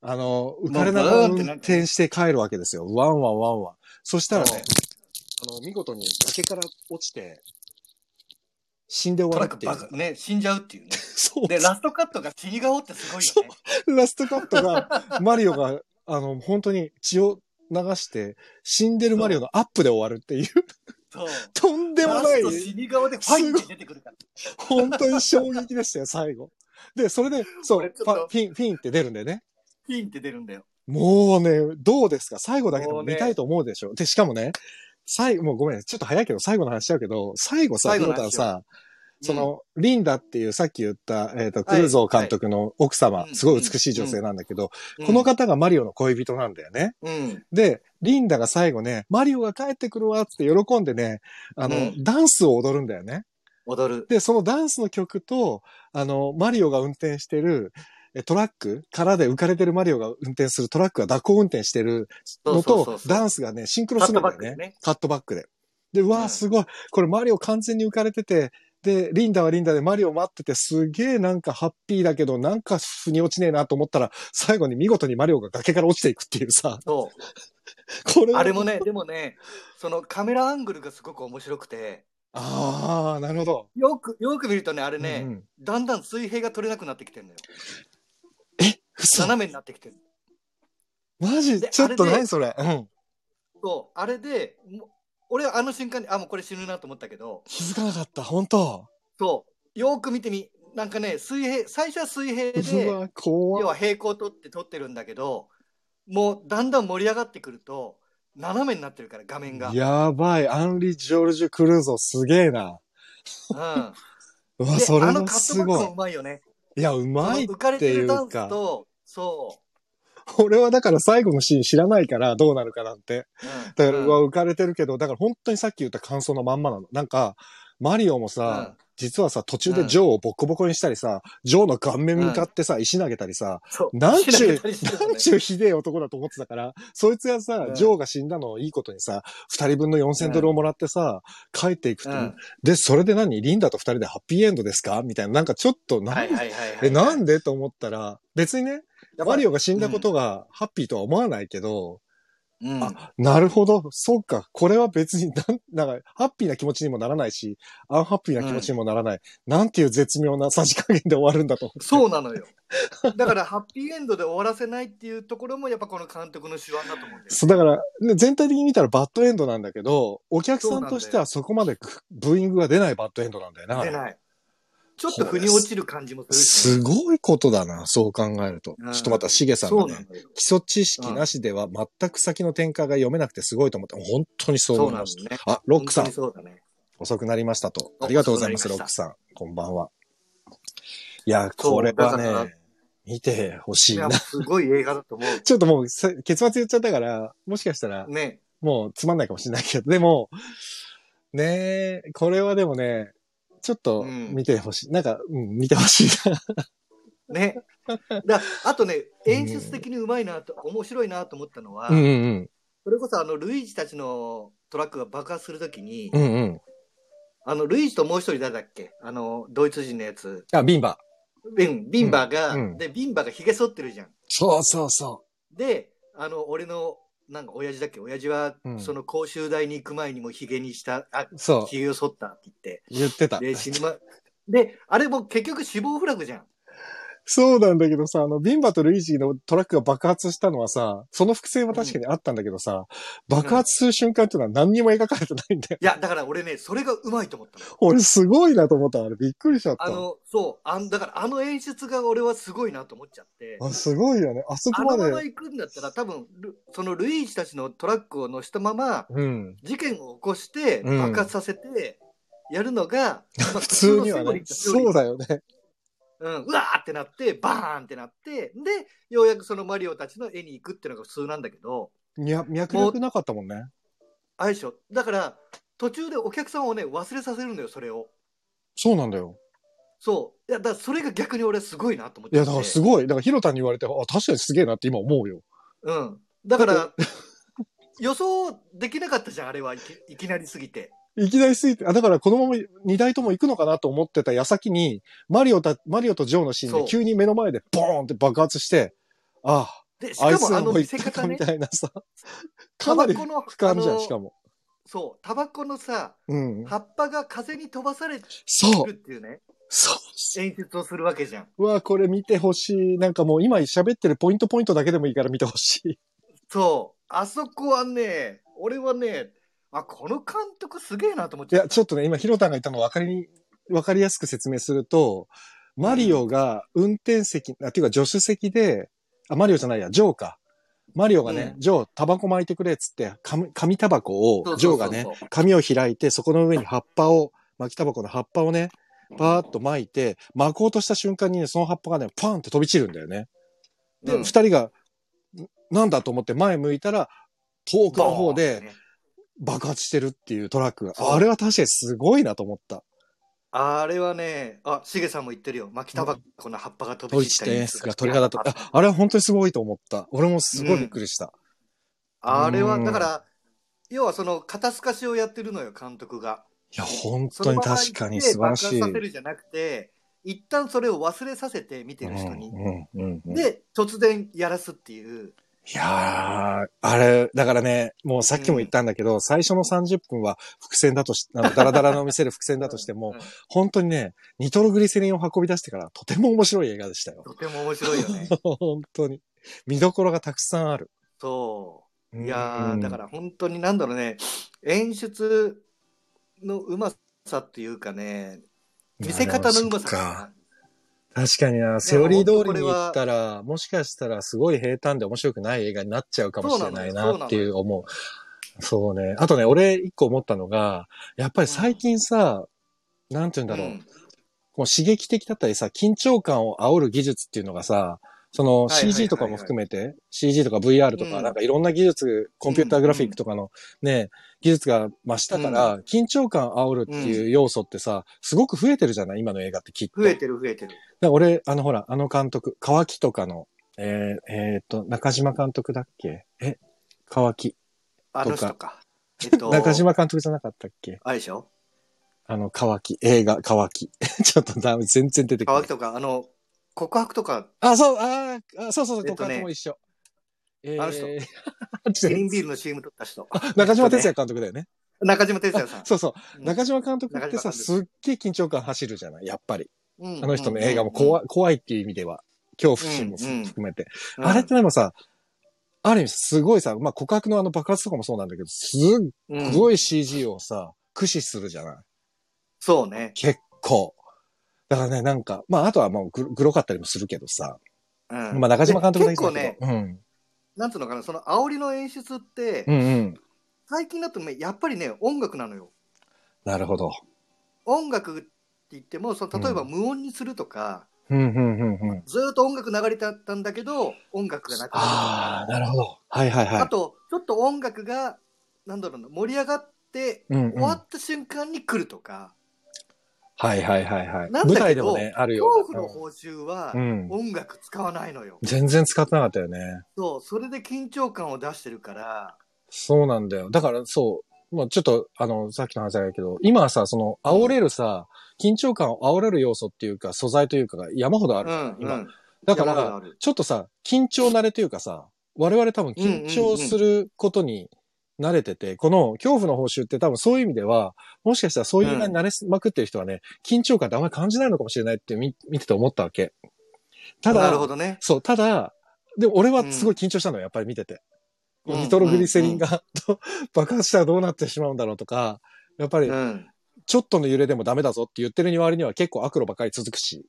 あの、浮かれながら運転して帰るわけですよ。ワンワンワンワン。そしたらね、あの、見事に崖から落ちて、死んで終トわるっていうね、死んじゃうっていうね。そう。で、ラストカットが死に顔ってすごいよね。ラストカットが、マリオが、あの、本当に血を流して、死んでるマリオのアップで終わるっていう、そう。とんでもない死に顔でファインって出てくるから。本当に衝撃でしたよ、最後。で、それで、そう、俺ちょっとファフィン、フィンって出るんだよね。ピンって出るんだよ。もうね、どうですか？最後だけでも見たいと思うでしょ、で、しかもね、最後、もうごめん、ちょっと早いけど、最後の話しちゃうけど、最後さ、最後の話タンさ、その、リンダっていうさっき言った、えっ、と、クルーゾー監督の奥様、いすごい美しい女性なんだけど、うんこの方がマリオの恋人なんだよね。うん。で、リンダが最後ね、マリオが帰ってくるわって喜んでね、あの、うんダンスを踊るんだよね。踊る。で、そのダンスの曲と、あの、マリオが運転してる、えトラックからで浮かれてるマリオが運転するトラックが蛇行運転してるのとダンスがね、シンクロするんだよねカットバックでね。カットバックで。で、うわすごい。これマリオ完全に浮かれてて、で、リンダはリンダでマリオ待ってて、すげえなんかハッピーだけど、なんか腑に落ちねえなと思ったら、最後に見事にマリオが崖から落ちていくっていうさ、そう。これはあれもね、でもね、そのカメラアングルがすごく面白くて、ああ、なるほど。よく、よく見るとね、あれね、うんうんだんだん水平が取れなくなってきてるのよ。斜めになってきてる。マジ？でちょっとあれで何それ？うん。そう、あれで、俺はあの瞬間に、あ、もうこれ死ぬなと思ったけど、気づかなかった、本当そう、よく見てみ、なんかね、水平、最初は水平うで、わ、怖要は平行取って撮ってるんだけど、もうだんだん盛り上がってくると、斜めになってるから、画面が。やばい、アンリ・ジョルジュ・クルーゾーすげえな。うん。うわ、でそれあのもカットバックも。うまいよね。いや、うまいっ浮かれてるダンスと、そ俺はだから最後のシーン知らないからどうなるかなんて。だから、う浮かれてるけど、だから本当にさっき言った感想のまんまなの。なんか、マリオもさ、うん。実はさ、途中でジョーをボッコボコにしたりさ、ジョーの顔面に向かってさ、石投げたりさ、なんちゅうなんちゅうひでえ男だと思ってたから、そいつがさ、うん。ジョーが死んだのをいいことにさ、二人分の4000ドルをもらってさ、帰っていくと、う。ん。で、それで何？リンダと二人でハッピーエンドですか？みたいな、なんかちょっと、なん。え、なんで？と思ったら、別にね、マリオが死んだことがハッピーとは思わないけど、うん。あ、なるほど、そうか、これは別になん、なんか、ハッピーな気持ちにもならないし、アンハッピーな気持ちにもならない。なんていう絶妙なさじ加減で終わるんだと。そうなのよ。だから、ハッピーエンドで終わらせないっていうところも、やっぱこの監督の手腕だと思うんだよね。そう、だから、ね全体的に見たらバッドエンドなんだけど、お客さんとしてはそこまでくブーイングが出ないバッドエンドなんだよな。出ない。ちょっと腑に落ちる感じもするし。すごいことだな、そう考えると。うんちょっとまた、しげさんがね。基礎知識なしでは全く先の展開が読めなくてすごいと思って、本当にそう思いました。ね。あ、ロックさんね。遅くなりましたと。おありがとうございます、ロックさん。こんばんは。いや、これはね、見てほしいな。すごい映画だと思 ちょっともうさ結末言っちゃったから、もしかしたらう。ね。もうつまんないかもしれないけど、でも、ねえ、これはでもね、ちょっとうん見てほしい。なんか、うん、見てほしいな。ね。だあとね、演出的にうまいなと、面白いなと思ったのは、うんうんそれこそあの、ルイージたちのトラックが爆発するときに、うん。うんうん。あの、ルイージともう一人誰だっけ？あの、ドイツ人のやつ。あ、ビンバ。ビン、ビンバが、うんうんで、ビンバが髭剃ってるじゃん。そうそうそで、あの、俺の、なんか、親父だっけ？親父は、うんその講習台に行く前にも髭にした、あ、う。そう。髭を剃ったって言って。言ってた。で、死にま、で、あれも結局死亡フラグじゃん。そうなんだけどさ、あの、ビンバとルイージのトラックが爆発したのはさ、その伏線は確かにあったんだけどさ、爆発する瞬間っていうのは何にも描かれてないんだよ。いや、だから俺ね、それがうまいと思ったの。俺すごいなと思った。あれびっくりしちゃった。あの、そう、あんだからあの演出が俺はすごいなと思っちゃって。あすごいよね。あそこまあのままで。行くんだったら多分、ルそのルイージたちのトラックを乗せたまま、うん。事件を起こして、うん爆発させて、やるのが、まあ普通にはねそうだよね。うん、うわーってなって、バーンってなって、で、ようやくそのマリオたちの絵に行くっていうのが普通なんだけど、脈脈絡なかったもんね。あれでしょ？だから、途中でお客さんをね、忘れさせるんだよ、それを。そうなんだよ。そう。いや、だからそれが逆に俺すごいなと思っていや、だからすごい。だからヒロタに言われて、あ、確かにすげえなって今思うよ。うん。だから、予想できなかったじゃん、あれはいきいきなりすぎて。いきなりすぎて、あ、だからこのまま二台とも行くのかなと思ってた矢先に、マリオた、マリオとジョーのシーンで急に目の前でボーンって爆発して、あで、しあ、あいかもあの見せ方ねみ、たいなさ、かタなり俯瞰じゃん、しかも。そう、タバコのさ、うん。葉っぱが風に飛ばされてそうるっていうね、そう。演出をするわけじゃん。うわ、これ見てほしい。なんかもう今喋ってるポイントポイントだけでもいいから見てほしい。そう。あそこはね、俺はね、あ、この監督すげえなと思っちゃった。いや、ちょっとね、今、ヒロタンが言ったの分かりに、分かりやすく説明すると、マリオが運転席、あ、っていうか助手席で、あ、マリオじゃないや、ジョーか。マリオがね、うんジョー、タバコ巻いてくれっつって、紙、紙タバコを、ジョーがね、紙を開いて、そこの上に葉っぱを、巻きタバコの葉っぱをね、パーッと巻いて、巻こうとした瞬間にね、その葉っぱがね、パーンって飛び散るんだよね。で、うん二人が、んなんだと思って前向いたら、遠くの方で爆発してるっていうトラックあれは確かにすごいなと思った。あれはね、あ、しげさんも言ってるよ。巻きタバコの葉っぱが飛飛び散った演出が鳥肌と、あ、あれは本当にすごいと思った。俺もすごいびっくりした。あれは、うんだから、要はその肩透かしをやってるのよ、監督が。いや、本当に確かに素晴らしい。爆発させるじゃなくて、一旦それを忘れさせて見てる人に。うんうんうんうんで、突然やらすっていう。いやー、あれ、だからね、もうさっきも言ったんだけど、最初の30分は伏線だとし、あの、ダラダラの見せる伏線だとしても、うん本当にね、ニトログリセリンを運び出してからとても面白い映画でしたよ。とても面白いよね。本当に。見どころがたくさんある。そう。いやうんー、だから本当になんだろうね、演出のうまさっていうかね、見せ方のうまさか確かにな、セオリー通りに行ったら、もしかしたらすごい平坦で面白くない映画になっちゃうかもしれないなっていう思う。そうね。あとね、俺一個思ったのが、やっぱり最近さ、なんて言うんだろう、うん。こう刺激的だったりさ、緊張感を煽る技術っていうのがさ、その CG とかも含めて、CG とか VR とか、うんなんかいろんな技術、コンピューターグラフィックとかのね、技術が増したから、緊張感煽るっていう要素ってさ、すごく増えてるじゃない？今の映画ってきっと。増えてる増えてる。俺、あのほら、あの監督、川木とかの、えー、えーっと、中島監督だっけ？え？川木。あの人か。えっと、中島監督じゃなかったっけ？あれでしょ？あの、川木。映画、川木。ちょっとダメ、全然出てこない乾き。とか、あの、告白とか、あ、そう、あーあ、そうそうそう、告えっとね白も一緒。えあの人 ーグリーンビールの CM 撮った人。中島哲也監督だよね。中島哲也さん。そうそう。うん中島監督ってさ、すっげえ緊張感走るじゃないやっぱり。うんあの人の映画も怖い、怖いっていう意味では、恐怖心もうんうん含めて。うんあれってでもさ、ある意味すごいさ、まあ、告白のあの爆発とかもそうなんだけど、すっうんごい CG をさ、駆使するじゃないそうね。結構。だからね、なんか、まあ、あとはもうググロかったりもするけどさ、うんまあ、中島監督だで結構ね、うん。なんつうのかな、その煽りの演出って、うんうん。最近だとね、やっぱりね、音楽なのよ。なるほど。音楽って言っても、その例えばうん無音にするとか、うんうんうんうん。ずーっと音楽流れてたんだけど、音楽がなくなるとああ、か、なるほど。はいはいはい。あと、ちょっと音楽が、なんだろうな、盛り上がって、うんうん終わった瞬間に来るとか、はいはいはいはい。舞台でもね、あるよ恐怖の報酬はうん。音楽使わないのよ。全然使ってなかったよね。そう、それで緊張感を出してるから、そうなんだよ。だからそう、まあちょっと、あの、さっきの話だけど、今はさ、その、煽れるさ、緊張感を煽れる要素っていうか、素材というかが山ほどある。うん、今。うん。だからちょっとさ、緊張慣れというかさ、我々多分緊張することに慣れてて、この恐怖の報酬って多分そういう意味では、もしかしたらそういう慣れまくってる人はね、緊張感ってあんまり感じないのかもしれないって見見てて思ったわけ。ただなる、ほどね。そう、ただ、でも俺はすごい緊張したのよ、やっぱり見てて。うんニトログリセリンが、爆発したらどうなってしまうんだろうとか、やっぱりうん。ちょっとの揺れでもダメだぞって言ってる割には結構悪路ばっかり続くし、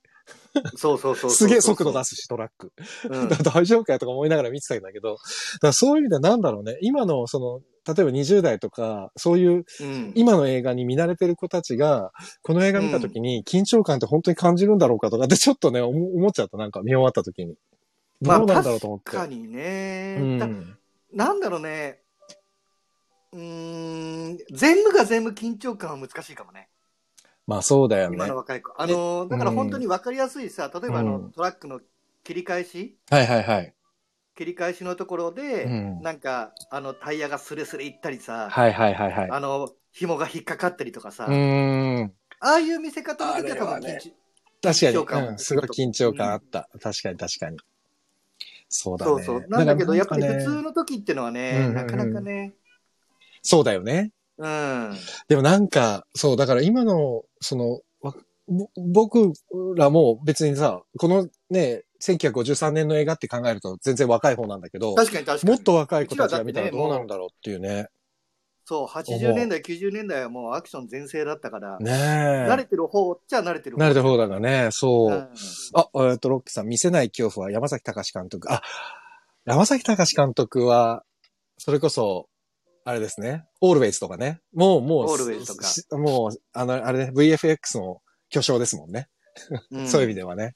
そうそうそう。すげえ速度出すし、トラック。うん。大丈夫かよとか思いながら見てたんだけど、だからそういう意味ではなんだろうね、今のその、例えば20代とか、そういううん。今の映画に見慣れてる子たちが、この映画見た時に緊張感って本当に感じるんだろうかとかって ちょっとね、思思っちゃった、なんか見終わった時に。どまあうなんだろうと思って。確かにね、だうん。なんだろうね。うーん、全部が全部緊張感は難しいかもね。まあそうだよね。今の若い子。あの、だから本当に分かりやすいさ、例えばあの、うんトラックの切り返しはいはいはい。切り返しのところで、うんなんか、あの、タイヤがスレスレいったりさ、はいはいはいはい。あの、紐が引っかかったりとかさ、うーん。ああいう見せ方の時は多分ね緊張確かに、うん、すごい緊張感あった。確かに確かに。そうだね。そうそう。なんだけど、やっぱり普通の。の時ってのはね、うんうんうんなかなかね、そうだよね。うん。でもなんか、そう、だから今の、その、僕らも別にさ、このね、1953年の映画って考えると全然若い方なんだけど、確かに確かに。もっと若い子たちが見たらどうなるんだろうっていうね。そう、80年代、90年代はもうアクション全盛だったから、ね慣れてる方っちゃ慣れてるえ。慣れた方だからね、そう。うんあ、えっと、ロッキーさん、見せない恐怖は山崎隆監督。あ、山崎隆監督は、それこそ、あれですね。オールウェイズとかね。もう、もう、Always とかしもう、あの、あれね、VFX の巨匠ですもんね。うん そういう意味ではね。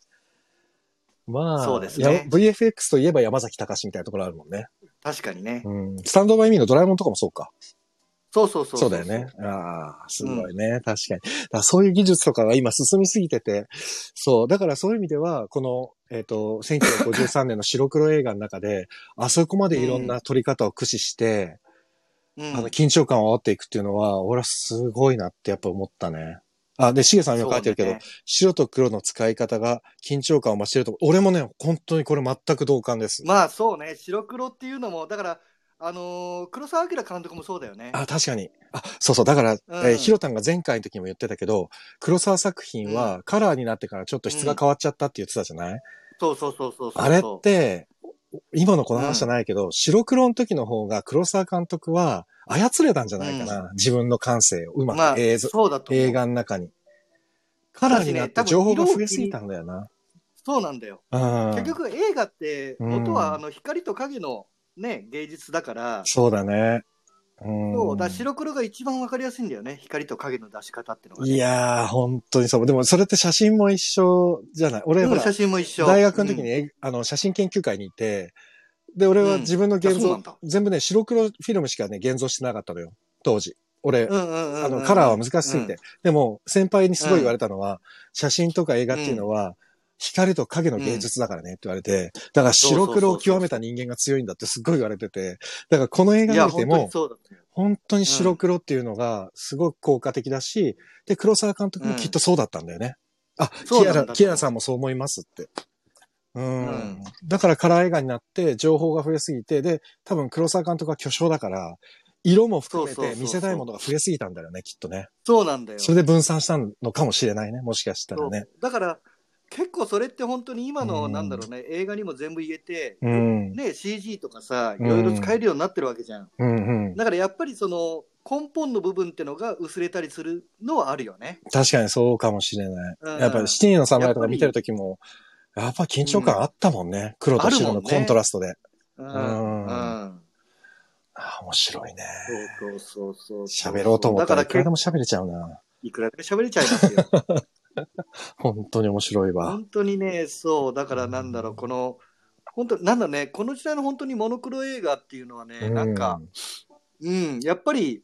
まあ、そうですねや VFX といえば山崎隆みたいなところあるもんね。確かにね。うん。スタンドバイミーのドラえもんとかもそうか。そうそうそうそうだよね。。ああ、すごいね。確かに。だからそういう技術とかが今進みすぎてて、そう。だからそういう意味では、この、えっ、と、1953年の白黒映画の中で、あそこまでいろんな撮り方を駆使して、うんあの、緊張感を煽っていくっていうのは、俺はすごいなってやっぱ思ったね。あ、で、しげさん今書いてるけど、ね白と黒の使い方が緊張感を増してると、俺もね、本当にこれ全く同感です。まあそうね、白黒っていうのも、だから、あのー黒澤明監督もそうだよね。あ、確かに。あ、そうそう。だから、うんえーヒロタンが前回の時にも言ってたけど、黒沢作品はカラーになってからちょっと質が変わっちゃったって言ってたじゃない、そうそうそうそうそう。あれって、今のこの話じゃないけど、白黒の時の方が黒沢監督は操れたんじゃないかな。自分の感性をうままあく映像、映画の中に。カラーになって情報が増えすぎたんだよな。そうなんだよ。うん。結局映画って、うん音はあの光と影のね、芸術だから、そうだね。うん。そう、だ白黒が一番わかりやすいんだよね。光と影の出し方っていうのが、ね。いやー、本当にそう。でもそれって写真も一緒じゃない？俺、ほらうん写真も一緒。大学の時に、うんえあの写真研究会にいて、で、俺は自分の現像、うん全部ね、白黒フィルムしかね、現像してなかったのよ。当時。俺、うんうんうんうんあの、カラーは難しすぎて。でも、先輩にすごい言われたのは、写真とか映画っていうのは、光と影の芸術だからねって言われて、だから白黒を極めた人間が強いんだってすっごい言われてて、だからこの映画見ても本当に、白黒っていうのがすごく効果的だし、で、黒沢監督もきっとそうだったんだよね。あ、キアラ、キアラさんもそう思いますって。うん,、うんだからカラー映画になって情報が増えすぎて、で、多分黒沢監督は巨匠だから、色も含めて見せたいものが増えすぎたんだよね、きっとね。そうなんだよ。それで分散したのかもしれないね、もしかしたらね。だから、結構それって本当に今の、うんなんだろうね、映画にも全部言えて、うん。ね、CG とかさ、うんいろいろ使えるようになってるわけじゃん。うんうん。だからやっぱりその、根本の部分ってのが薄れたりするのはあるよね。確かにそうかもしれない。うんやっぱりシティの侍とか見てる時も、やっぱ緊張感あったもんね。黒と白のコントラストで。うん。うんうん。ああ、面白いね。そうそうそうそう。喋ろうと思ったらいくらでだからも喋れちゃうな。いくらでも喋れちゃいますよ。本当に面白いわ。本当にね、そう、だからなんだろう、この、本当なんだね、この時代の本当にモノクロ映画っていうのはね、なんか、うん、やっぱり、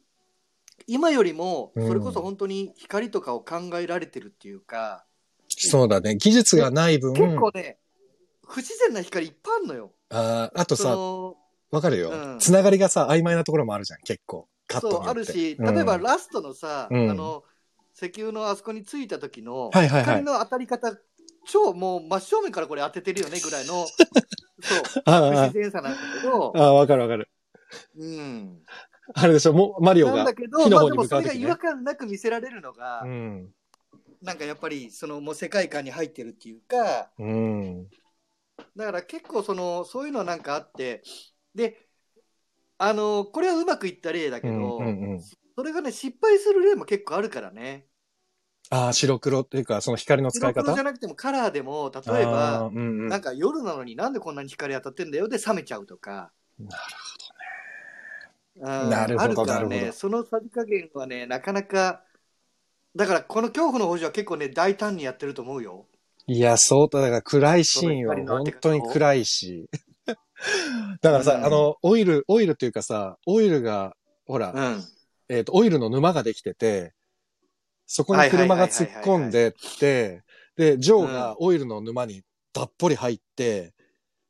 今よりも、それこそ本当に光とかを考えられてるっていうか、そうだね。技術がない分、結構ね、不自然な光いっぱいあるのよ。あーあとそさ、のわかるよ、うんつながりがさ、曖昧なところもあるじゃん、結構。カットにそう、あるし、うん例えばラストのさ、うんあの、石油のあそこに着いた時の、はいはいはい光の当たり方、超もう真正面からこれ当ててるよねぐらいの、そう、不ああ自然さなんだけど、ああ、わかるわかる。うん。あれでしょ、もうマリオがなんだけど、火の方にまあでもそれが違和感なく見せられるのが、うん。なんかやっぱりそのもう世界観に入ってるっていうか、うん。だから結構そのそういうのはなんかあって、で、あのこれはうまくいった例だけど、うんうんうん。それがね失敗する例も結構あるからね。ああ、白黒っていうか、その光の使い方？白黒じゃなくてもカラーでも例えあばー、うんうん、なんか夜なのになんでこんなに光当たってんだよで冷めちゃうとか。なるうんなるほどあるからなるほね、どそのさじ加減はね、なかなか、だからこの恐怖の補助は結構ね、大胆にやってると思うよ。いや、そうだ、だから暗いシーンは本当に暗いし。だからさ、うんあの、オイル、オイルっていうかさ、オイルが、ほら、うん。えっ、と、オイルの沼ができてて、そこに車が突っ込んでって、で、ジョーがオイルの沼にたっぷり入って、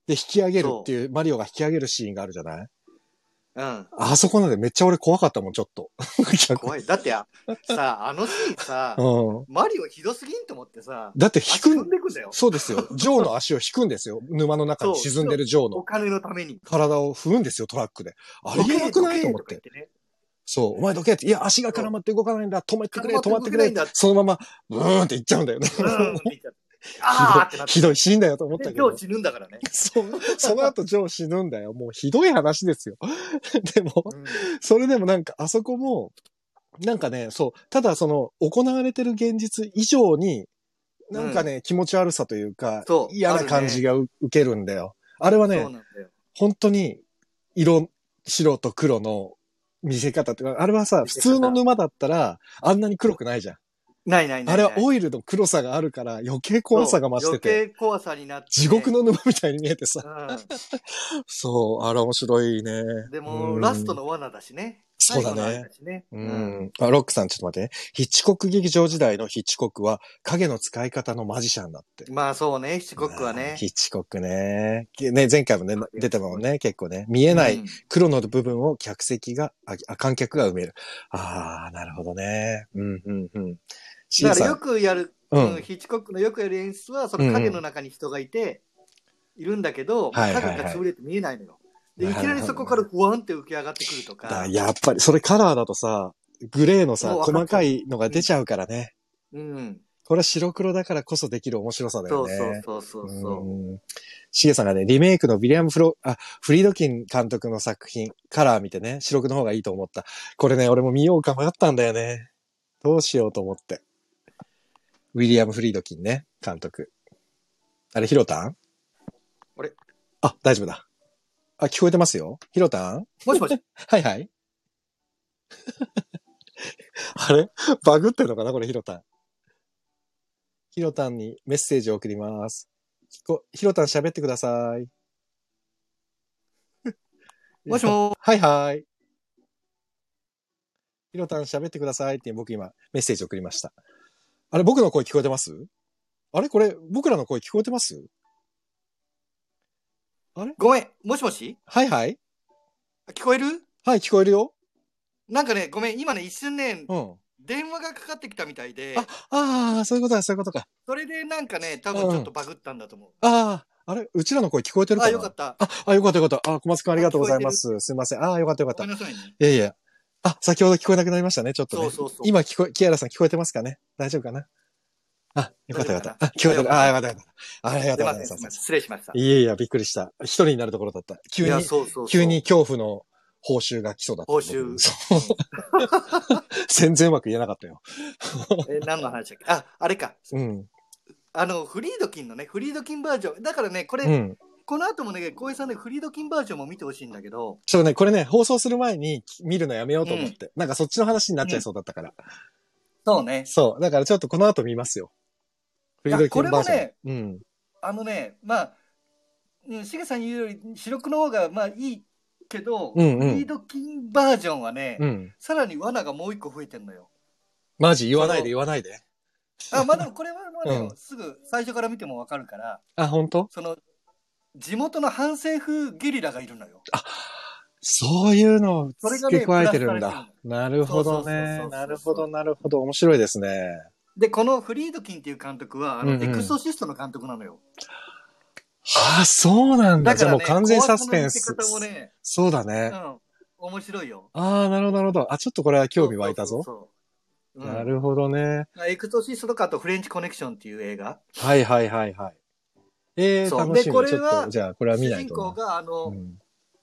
で、引き上げるっていう、マリオが引き上げるシーンがあるじゃない？うん。あそこなんでめっちゃ俺怖かったもん、ちょっと。怖い。だってあ、さ、あのシーンさ、うん。マリオひどすぎんと思ってさ、だって引くん、でくんだよ。そうですよ。ジョーの足を引くんですよ。沼の中に沈んでるジョーのお金のために。体を踏むんですよ、トラックで。ありえなくないと思ってそう、お前どけって、いや、足が絡まって動かないんだ、止めてくれ、止まってくれ。そのまま、ブーンって行っちゃうんだよね。うんあーってなって。ひどいシーンだよと思ったで、けど今日。死ぬんだからね。そう、その後ジョー死ぬんだよ。もうひどい話ですよ。でも、うんそれでもなんかあそこも、なんかね、そう、ただその行われてる現実以上に、なんかね、気持ち悪さというかそ、う嫌な感じがう受けるんだよ。あれはね。本当に色、白と黒の見せ方ってか、あれはさ、普通の沼だったら、あんなに黒くないじゃん。ないないない。あれはオイルの黒さがあるから余計怖さが増してて、余計怖さになって。地獄の沼みたいに見えてさ。う そう、あれ面白いね。ん。でも、うんラストの罠だしね。そうだねね。ううん。ん。あ、ロックさんちょっと待ってね。ヒッチコック劇場時代のヒッチコックは影の使い方のマジシャンだって。まあそうね、七国はね。ヒッチコックね。ね、前回もね、出てたもんね、結構ね。見えないうん黒の部分を客席が、あ、あ観客が埋める。ああ、なるほどね。うん、うん、うん。だからよくやる、うんうんヒッチコックのよくやる演出は、その影の中に人がいて、いるんだけど、影が潰れて見えないのよ。で、ないきなりそこからふわんって浮き上がってくるとだか。やっぱり、それカラーだとさ、グレーのさ、細かいのが出ちゃうからね。うん。これは白黒だからこそできる面白さだよそうね。そうそうそうそう。うん。シゲさんがね、リメイクのビリアム・フロ、あ、フリードキン監督の作品、カラー見てね、白黒の方がいいと思った。これね、俺も見ようか迷ったんだよね。どうしようと思って。ウィリアム・フリードキンね、監督。あれ、ヒロタン？あれ？あ、大丈夫だ。あ、聞こえてますよ。ヒロタン？もしもし。はいはい。あれ？バグってんのかなこれヒロタン。ヒロタンにメッセージを送ります。ヒロタン喋ってください。もしもはいはい。ヒロタン喋ってくださいって僕今メッセージ送りました。あれ僕の声聞こえてます？あれ？これ僕らの声聞こえてます？ごめん。もしもし？はいはい。聞こえる？はい聞こえるよ。なんかね、ごめん。今ね、一瞬ね、うん。電話がかかってきたみたいで、あ、ああ、そういうことだ、そういうことか。それでなんかね、多分ちょっとバグったんだと思う。ああ、あれ？うちらの声聞こえてるかな？あ、よかった。あ、あ、よかったよかった。あ、小松くんありがとうございます。すいません。あ、よかったよかった。いごめんなさいね。やいや。あ、先ほど聞こえなくなりましたね。ちょっとね。そうそうそう今聞こえ、キアラさん聞こえてますかね？大丈夫かな？あ、よかったよかった。あ、聞こえてる。あ、よかったよかった。ありがとうございます。失礼しました。いやいや、びっくりした。一人になるところだった。急に、そうそうそう急に。恐怖の報酬が来そうだった。報酬僕そう 全然うまく言えなかったよ。え、何の話だっけ？あ、あれか。うん。あの、フリードキンのね、フリードキンバージョン。だからね、これ、うん。この後もね、小江さんね、フリードキンバージョンも見てほしいんだけど、ちょっとね、これね、放送する前に見るのやめようと思って。なんかそっちの話になっちゃいそうだったから。そうね。そう。だからちょっとこの後見ますよ。フリードキンバージョン。いやこうん。あのね、まあ、うんしげさん言うより、白黒の方が、まあいいけど、うんうんフリードキンバージョンはね、うん。さらに罠がもう一個増えてんのよ。マジ言わないで言わないで。あ、まあでもこれはもうね、うんすぐ最初から見てもわかるから、あ、本当？その、地元の反政府ゲリラがいるのよ。そういうのを付け加えてるんだ。なるほどね。なるほど、なるほど。面白いですね。で、このフリードキンっていう監督は、あの、うんうんエクソシストの監督なのよ。ああ、そうなんだ。じゃあもう完全サスペンスね、そうだね。うん、面白いよ。ああ、なるほど、なるほど。あ、ちょっとこれは興味湧いたぞ。そうそうそう。うんなるほどね。エクソシストとかあとフレンチコネクションっていう映画。はいはいはいはい。えー、そう楽しみ。でこれはじゃあこれは見主ないとな。人公があの、うん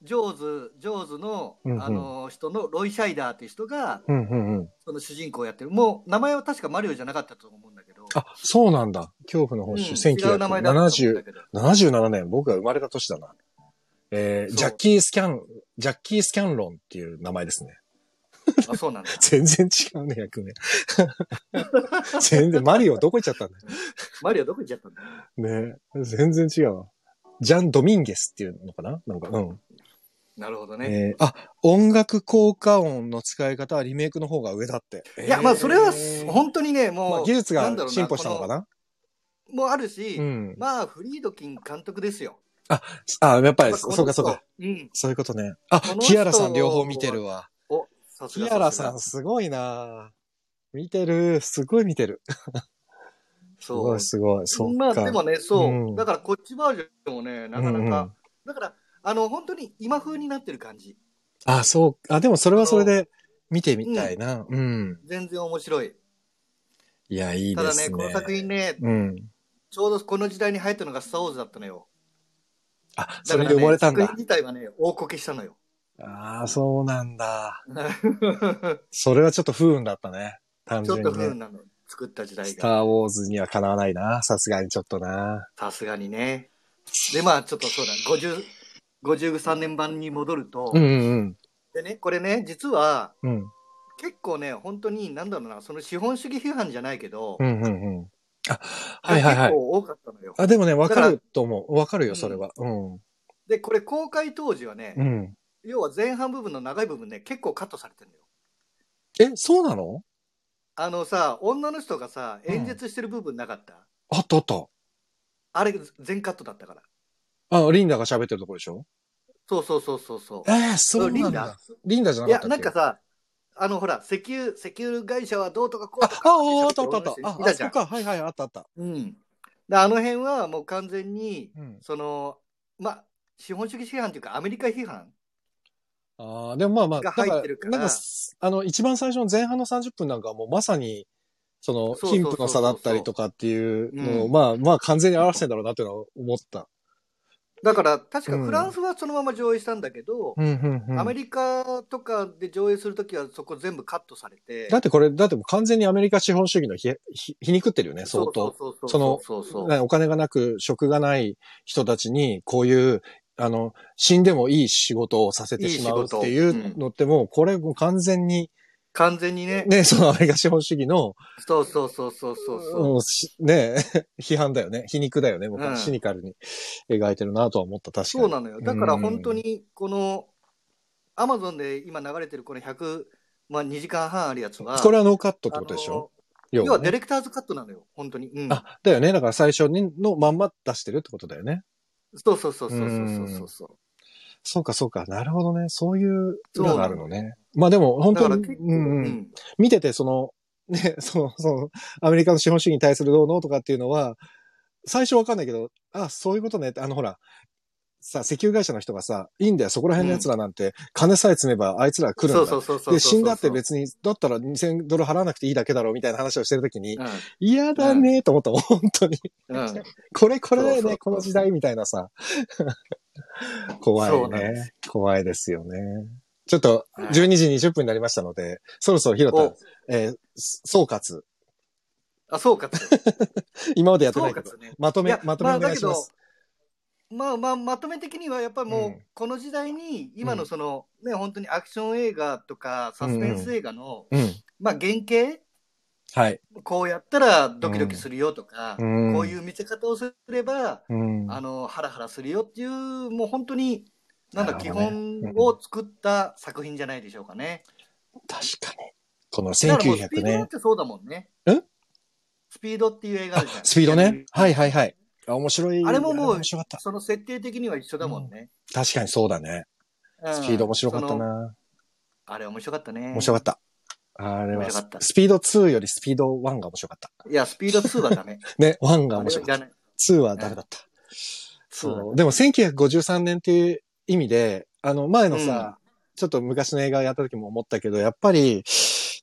ジョーズ、ジョーズの、うんうんあの人のロイ・シャイダーっていう人が、うんうんうん。その主人公をやってる。もう名前は確かマリオじゃなかったと思うんだけど。あ、そうなんだ。恐怖のうん報酬、違うんだ1970、けど。77年、僕が生まれた年だな。えー、ジャッキー・スキャン、ジャッキー・スキャンロンっていう名前ですね。あ、そうなんだ。全然違うね、役名。全然、マリオどこ行っちゃったんだマリオどこ行っちゃったんだ？よ。ね全然違うわ。ジャン・ドミンゲスっていうのかな？なんか、うん。なるほどね。えー、あ、音楽効果音の使い方はリメイクの方が上だって。いや、まあそれはえー本当にね、もう、まあ、技術が進歩したのかな？もあるし、うん。まあフリードキン監督ですよ。あ、やっぱり、やっぱこのそうかそうか。人。うん。そういうことね。あキアラさん両方見てるわ。お、さすキがアラさんすごいな見てる。すごい見てる。す そうごい。すごい。まあでもね、そう、うんだからこっちバージョンもね、なかなか、うんうんだから、あの、本当に今風になってる感じ。あ、そう。あ、でもそれはそれで見てみたいな。うん。全然面白い。いや、いいただね、ですね。この作品ね、うん。ちょうどこの時代に入ったのがスター・ウォーズだったのよ。あ、だそれで生まれたんだ。作品自体はね、大こけしたのよ。ああ、そうなんだ。それはちょっと不運だったね。単ちょっと。不運なの。作った時代スターが。ウォーズにはかなわないな。さすがにちょっとな。さすがにね。で、まあちょっとそうだ、50、53年版に戻ると、うんうんでね、これね、実は、うん。うん。結構ね、本当に、なんだろうな、その資本主義批判じゃないけど、うんうんうん。あ、はいはいはい結構多かったのよ。あ、でもね、わかだると思う。わかるよ、それは。うん。で、これ公開当時はね、うん。要は前半部分の長い部分ね、結構カットされてるのよ。え、そうなの？あのさ、女の人がさ、うん演説してる部分なかった、あったあった。あれ、全カットだったから。あ、リンダが喋ってるとこでしょ？そうそうそうそうそう。えー、そうリンダなんだ。リンダ？じゃいや、なかったっけ？なんかさ、あの、ほら、石油、石油会社はどうとかこうあ、とかあ、ああったあったあった。あ、いたじゃんあそこ。か。はいはい、あったあった。うん。であの辺はもう完全に、うん。その、まあ、資本主義批判というか、アメリカ批判ああ、でもまあまあ、入ってるから。なんか、あの、一番最初の前半の30分なんかはもうまさに、その、貧富の差だったりとかっていうのを、うんまあまあ完全に表してんだろうなっていうのは思った。だから、確かうんフランスはそのまま上映したんだけど、アメリカとかで上映するときはそこ全部カットされて、だってこれ、だってもう完全にアメリカ資本主義のひひ皮肉ってるよね、相当。そうそうそのお金がなく、職がない人たちに、こういう、あの、死んでもいい仕事をさせてしまうっていうのってもう、これもう完全に、完全にね、ね、そのアメリカ資本主義の、そうそうそうそうそうそうね、批判だよね。皮肉だよね。もううんシニカルに描いてるなとは思った、確かに。そうなのよ。だから本当に、この、アマゾンで今流れてるこの100、まあ2時間半あるやつは、これはノーカットってことでしょ？要あの要はねディレクターズカットなのよ、本当に。うん、あ、だよね。だから最初にのまんま出してるってことだよね。そうそうそうそうそうそうそう。そうか、そうか。なるほどね。そういうそう裏があるのね。まあでも、本当に、うんうん見てて、その、ね、その、その、アメリカの資本主義に対するどうのとかっていうのは、最初わかんないけど、あ、そういうことねって、あの、ほら、さ、石油会社の人がさ、いいんだよ、そこら辺の奴らなんて、金さえ積めばあいつら来るんだ。そうそうそうそう。で、死んだって別に、だったら2000ドル払わなくていいだけだろうみたいな話をしてるときに、うん嫌だねーと思ったもん、本当に。うんこれ、これだよそうそうね、この時代みたいなさ。怖そいね。怖いですよね。ちょっと、はい12時20分になりましたので、そろそろヒロタお、えー総括。あ、そうか。今までやってそないうけど、ね。まとめまとめお願いします。まあまあ、まとめ的にはやっぱりもう、うんこの時代に、今のその、ね、本当にアクション映画とか、サスペンス映画の、うん。まあ原型はい。こうやったらドキドキするよとか、うんこういう見せ方をすれば、うん。あの、ハラハラするよっていう、もう本当に、なんだ、基本を作った作品じゃないでしょうかね。確かに。このだからもうスピ1900ねードだっ。てそうだもんね。え？スピードっていう映画ああるじゃん。スピードね。はいはいはい。あ面白い。あれももう。その設定的には一緒だもんね。確かにそうだね。うんスピード面白かったな。あれ面白かったね。面白かった。あれは面白かった、スピード2よりスピード1が面白かった。いや、スピード2はダメ。ね、1があ面白かった。れはいらない。2はダメだった。そう。でも1953年っていう意味で、あの前のさ、ちょっと昔の映画やった時も思ったけど、やっぱり、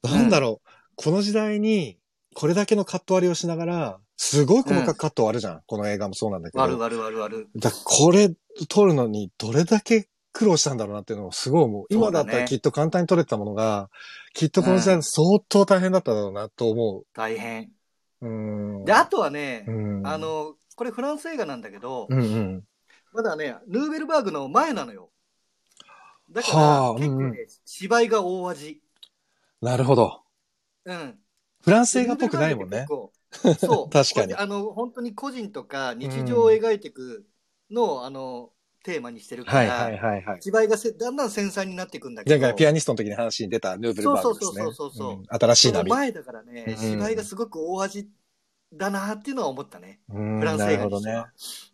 なんだろう、この時代にこれだけのカット割りをしながら、すごい細かくカット割るじゃん。この映画もそうなんだけど。悪悪悪悪。だからこれ撮るのにどれだけ苦労したんだろうなっていうのをすごい思う。今だったらきっと簡単に撮れてたものが、きっとこの時代相当大変だっただろうなと思大変。う。うん。で、あとはね、うん、あ、の、これフランス映画なんだけど、うんうん。まだね、ヌーベルバーグの前なのよ。だから、はあ結構ね、うんうん芝居が大味。なるほど。うん。フランス映画っぽくないもんね。結構そう。確かにあの、本当に個人とか日常を描いていくのを、あの、テーマにしてるから、はいはいはいはい。芝居がせだんだん繊細になっていくんだけど。前回ピアニストの時に話に出たヌーベルバーグですね。そうそうそうそうそうん新しい波。前だからね、うん芝居がすごく大味だなっていうのは思ったね。うんフランス映画にしては。なる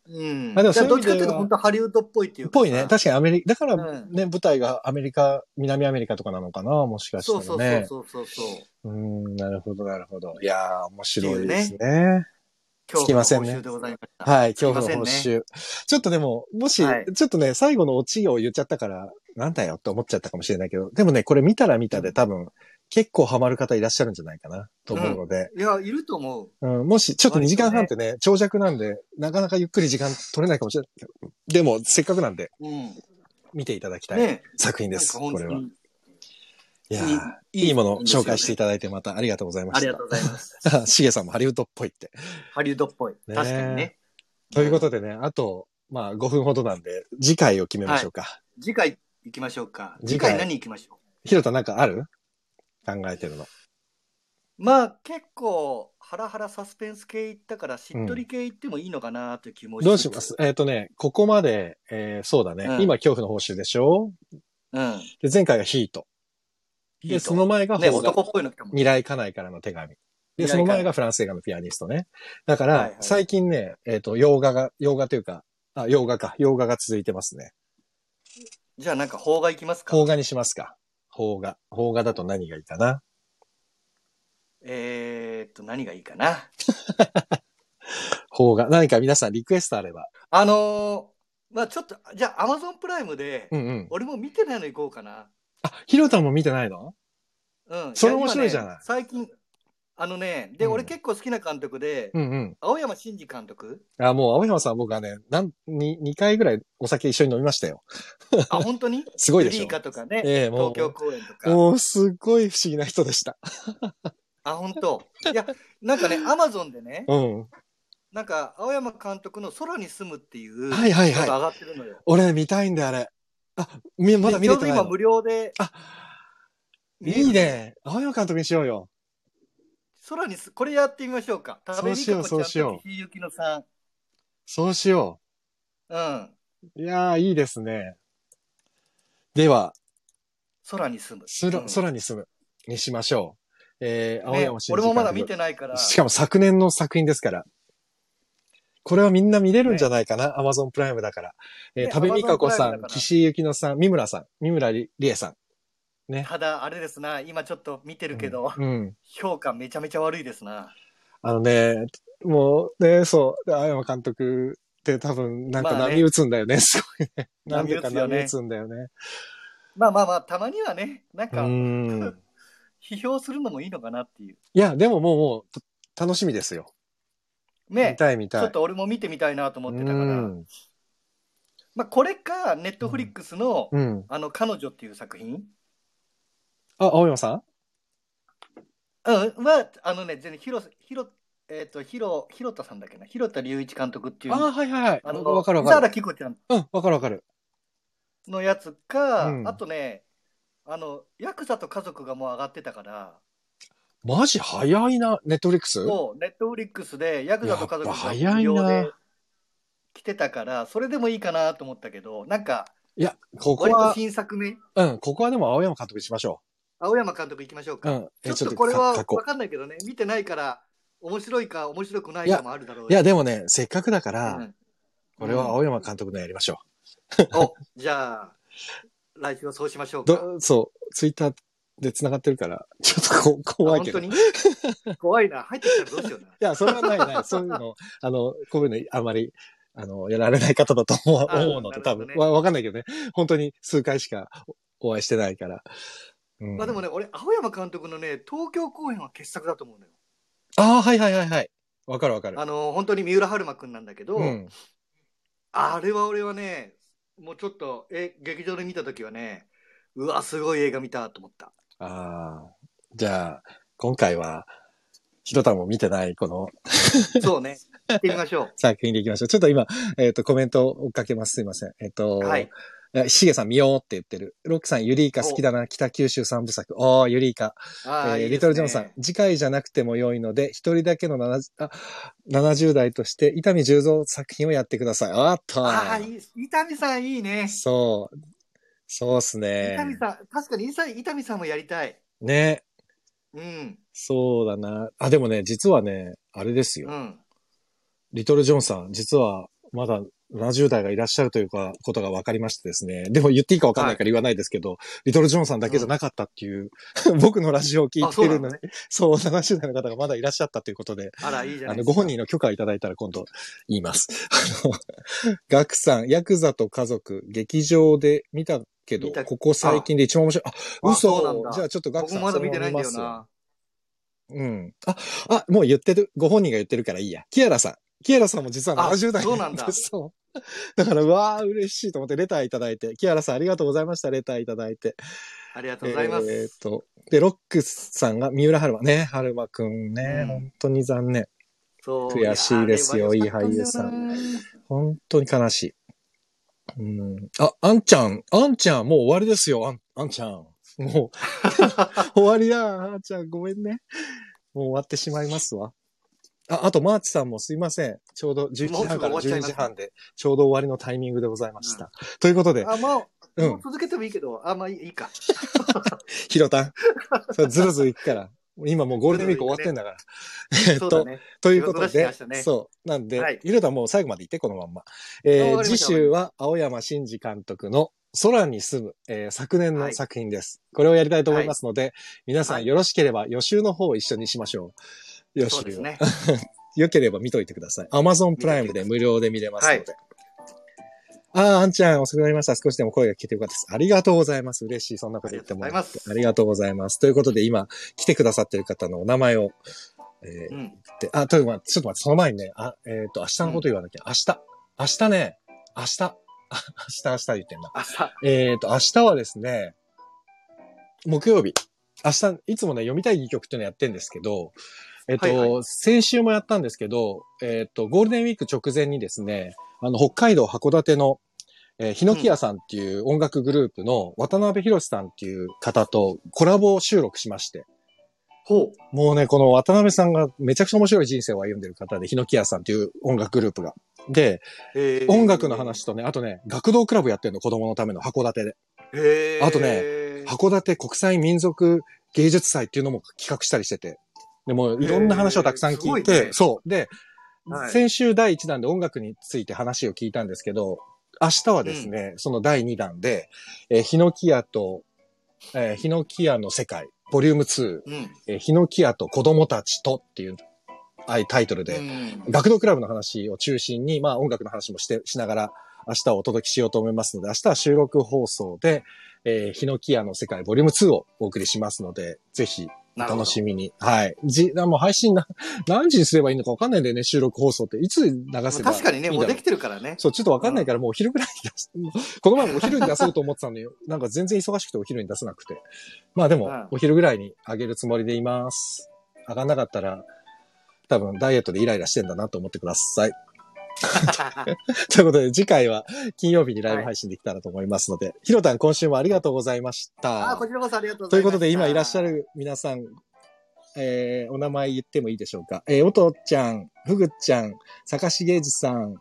うん。あでもだからどっちかっていうと本当ハリウッドっぽいっていう。ぽいね。確かにアメリカ、だからうんね、舞台がアメリカ、南アメリカとかなのかなもしかしたそう。そうそうそうそうそう。うん、なるほど、なるほど。いやー、面白いですね。今日のつきませんね報酬でございました。はい、恐怖の報酬。ちょっとでも、もし、はいちょっとね、最後のオチを言っちゃったから、なんだよって思っちゃったかもしれないけど、でもね、これ見たら見たで多分、結構ハマる方いらっしゃるんじゃないかな、と思うので、いや、いると思う。うんもし、ちょっと2時間半ってね、長尺なんで、なかなかゆっくり時間取れないかもしれないけど、でも、せっかくなんで、うん。見ていただきたいね作品です、なんか本これは。いやーいいいいもの紹介していただいてまたありがとうございました。ありがとうございます。しげさんもハリウッドっぽいって。ハリウッドっぽい。ね確かにね。ということでね、あと、まあ5分ほどなんで、次回を決めましょうか。次回行きましょうか。次回何行きましょひろたなんかある？考えてるの。まあ結構ハラハラサスペンス系いったからしっとり系いってもいいのかなという気もどうします？えっ、とね、ここまで、えーそうだね。うん今、恐怖の報酬でしょ？うん。で、前回がヒート。で、いいとその前がね、邦画男っぽいの来たもん。未来家内からの手紙。で、未来その前がフランス映画のピアニストね。だから、はいはい最近ね、えっ、と、洋画が、洋画というか、あ、洋画か。洋画が続いてますね。じゃあなんか邦画いきますか？邦画にしますか。邦画。邦画だと何がいいかな？えーっと、何がいいかな？邦画。何か皆さんリクエストあれば。あのー、まあちょっと、じゃあアマゾンプライムで、うんうん。俺も見てないの行こうかな。あ、ヒロタも見てないの？うん。それ面白いじゃないね最近、あのね、で、うん俺結構好きな監督で、うんうん。青山真司監督。あ、もう、青山さん僕はね、なん、に、2回ぐらいお酒一緒に飲みましたよ。あ、本当に？すごいでしょユリーカとかね、ええ東京公演とか。もう、すっごい不思議な人でした。あ、本当。いや、なんかね、アマゾンでね、うん。なんか、青山監督の空に住むっていう、はいはいはいのが上がってるのよ。俺見たいんだよ、あれ。あ、み、まだ見れてないの？でちょうど今無料で、あ、見れるいいね。青山監督にしようよ。空にす、これやってみましょうか。そうしようそうしようひゆきのさん。そうしようん。う。いやー、いいですね。では、空に住む。すらうん空に住むにしましょう。えー、青ね山真司俺もまだ見てないから。しかも昨年の作品ですから。これはみんな見れるんじゃないかな、アマゾンプライムだから。えー、ね多部未華子さ Amazon プライムだん、岸井ゆきのさん、三村さん、三村りりえさん。ただ、あれですな、今ちょっと見てるけど、うん。評価めちゃめちゃ悪いですな。あのね、もうね、そう、青山監督って多分なんかまあね波打つんだよね、すごい ね。なんでか波打つんだよね。まあまあまあ、たまにはね、なんうか、ん。批評するのもいいのかなっていう。いや、でももう、もう、た楽しみですよ。見ね、たい見たい。ちょっと俺も見てみたいなと思ってたから。うん。まあ、これか、ネットフリックスの、うん。あの、彼女っていう作品あ、青山さん？うん、は、あのね、全然、ひろ、ひろ、えっ、と、ひろ、ひろたさんだっけな、広田隆一監督っていう、あ、はいはいはい。あの、わかるわ伊かる。ちゃん。うん、わかるわかる。のやつか、うん。あとね、あの、ヤクザと家族がもう上がってたから、マジ早いな、ネットフリックス？もう、ネットフリックスで、ヤクザと家族が早いな。来てたから、それでもいいかなと思ったけど、なんか、いや、ここは、新作目、うん、ここはでも青山監督にしましょ青山監督行きましょうう。うか。ん。えちょっとこれはか書こわかんないけどね、見てないから、面白いか面白くないかもあるだろうういや、でもね、せっかくだから、うんこれは青山監督のやりましょお、じゃあ、来週はそうしましょうう。か。どそう、ツイッターで繋がってるから、ちょっとこ怖いけど。い本当に？怖いな。入ってきたらどうしような。や、それはないない。そういうの、あの、こういうのあまり、あの、やられない方だと思うので、多分、わ、わかんないけどね。本当に数回しかお会いしてないから。うん、まあでもね、俺、青山監督のね、東京公演は傑作だと思うのよ。ああ、はいはいはいはい。わかるわかる。あの、本当に三浦春馬くんなんだけど、うん。あれは俺はね、もうちょっと、え、劇場で見たときはね、うわ、すごい映画見たと思った。ああ。じゃあ、今回は、ひろたも見てないこのそうね。行ってみましょ 作品でいきましょう。ちょっと今、えっ、と、コメントを追っかけます。すいません。えっ、と、う。はい。い。しげさん見ようって言ってる。ロックさん、ユリイカ好きだな。北九州三部作。おー、ユリイカ。あーいいねえーリトルジョンさん、次回じゃなくても良いので、一人だけの 70, あ70代として、伊丹十三作品をやってください。あったああ、いい。伊丹さんいいね。そう。そうっす伊ね。丹さん、確かに伊丹伊丹さんもやりたい。ね。うん。そうだな。あ、でもね、実はね、あれですよ。うん。リトルジョンさん、実はまだ70代がいらっしゃるというか、ことが分かりましてですね。でも言っていいか分かんないから言わないですけど、リトルジョンさんだけじゃなかったっていう、僕のラジオを聞いてるのに、そう,、70代の方がまだいらっしゃったということで、あら、いいじゃあの、ないですか。ご本人の許可をいただいたら今度言います。あの、ガクさん、ヤクザと家族、劇場で見たけどここ最近で一番面白い。あ、嘘じゃあちょっとガクさん、僕まだ見てないんだよな。うん。あ、あ、もう言ってる、ご本人が言ってるからいいや。キアラさん。キアラさんも実はあ70代そうなんだですそう。だから、うわー、嬉しいと思ってレターいただいて。キアラさんありがとうございました。レターいただいて。ありがとうございます。えーっと、で、ロックスさんが三浦春馬ね。春馬くんね、うん本当に残念。そう悔しいですよいい俳優さん。本当に悲しい。うん。あ、あんちゃん、あんちゃん、もう終わりですよ、あん、あんちゃん。もう、終わりだ。あーちゃん、ごめんね。もう終わってしまいますわ。あ、あと、マーチさんもすいません。ちょうど11時半から12もうすぐ終わっちゃいます時半で、ちょうど終わりのタイミングでございました。ということで、あ、まあ、うんもう続けてもいいけど、あ、まあいいいいか。ひろたん。ずるずるいくから。今もうゴールデンウィーク終わってんだから。えっと、ね。ということでねそう。なんで、はいひろたんもう最後まで言って、このまんま。えー次週は青山真司監督の空に住む、えー昨年の作品です。これをやりたいと思いますので、皆さんはいよろしければ予習の方を一緒にしましょう。予習を。そうですね。よければ見といてください。Amazon プライムで無料で見れますので。ああ、あんちゃん遅くなりました。少しでも声が聞けてよかったです。ありがとうございます。嬉しい。そんなこと言ってもらって。ありがとうございます。ということで今、来てくださってる方のお名前を、えーうん。で、あ、というか、ちょっと待って、その前にね、あ、えっ、と、明日のこと言わなきゃ。明日。明日ね、明日。あ明日、明日言ってんな。朝。えっ、と、明日はですね、木曜日。明日、いつもね、読みたい戯曲っていうのやってるんですけど、えっ、と、はいは先週もやったんですけど、えっ、と、ゴールデンウィーク直前にですね、あの、北海道函館の、えー、ヒノキ屋さんっていう音楽グループの渡辺博さんっていう方とコラボ収録しまして、ほう。もうね、この渡辺さんがめちゃくちゃ面白い人生を歩んでる方で、ヒノキ屋さんっていう音楽グループが。で、えー音楽の話とね、あとね、学童クラブやってるの、子供のための函館で。へーあとね函館国際民族芸術祭っていうのも企画したりしてて。でも、いろんな話をたくさん聞いへーすごいて、ねそう。で、はい先週第1弾で音楽について話を聞いたんですけど、明日はですね、その第2弾で、えーヒノキ屋と、えーヒノキ屋の世界、ボリューム2、うん。えーヒノキ屋と子供たちとっていう、ああいうタイトルで、うん学童クラブの話を中心に、まあ音楽の話もして、しながら、明日はお届けしようと思いますので、明日は収録放送で、えー、ヒノキ屋の世界ボリューム2をお送りしますので、ぜひ、楽しみに。はい。じ、もう配信な、何時にすればいいのかわかんないんだよね、収録放送って。いつ流せばいいんだろう確かにね、もうできてるからね。そう、ちょっとわかんないから、もうお昼ぐらいに出す。この前もお昼に出そうと思ってたのに、なんか全然忙しくてお昼に出せなくて。まあでもうん、お昼ぐらいにあげるつもりでいます。上がんなかったら、多分ダイエットでイライラしてんだなと思ってください。ということで、次回は金曜日にライブ配信できたらと思いますので、ひろたん今週もありがとうございました。あ、こちらこそありがとうございます。ということで、今いらっしゃ。る皆さん、えー、お名前言ってもいいでしょうか。えー、おとちゃん、ふぐちゃん、さかしげいじさん、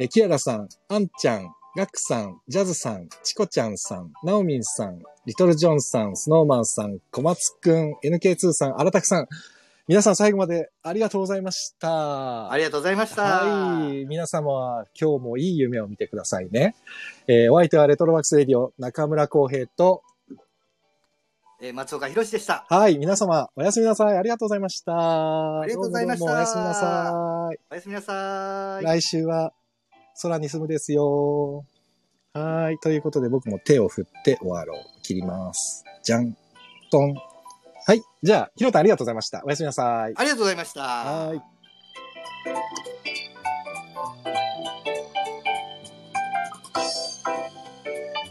えー、きやらさん、あんちゃん、ガックさん、ジャズさん、チコちゃんさん、ナオミンさん、リトルジョンさん、スノーマンさん、小松くん、NK2 さん、荒拓さん、皆さん最後までありがとうございました。ありがとうございました。はい。皆様は今日もいい夢を見てくださいね。えー、お相手はレトロワークスレディオ中村浩平と、えー松岡弘でした。はい。皆様、おやすみなさい。ありがとうございました。ありがとうございましたおやすみなさおやすみなさい。い。来週は空に住むですよ。はい。ということで僕も手を振って終わろう。切ります。じゃん。とん。はい。じゃあ、ひろたんありがとうございました。おやすみなさい。ありがとうございました。はい。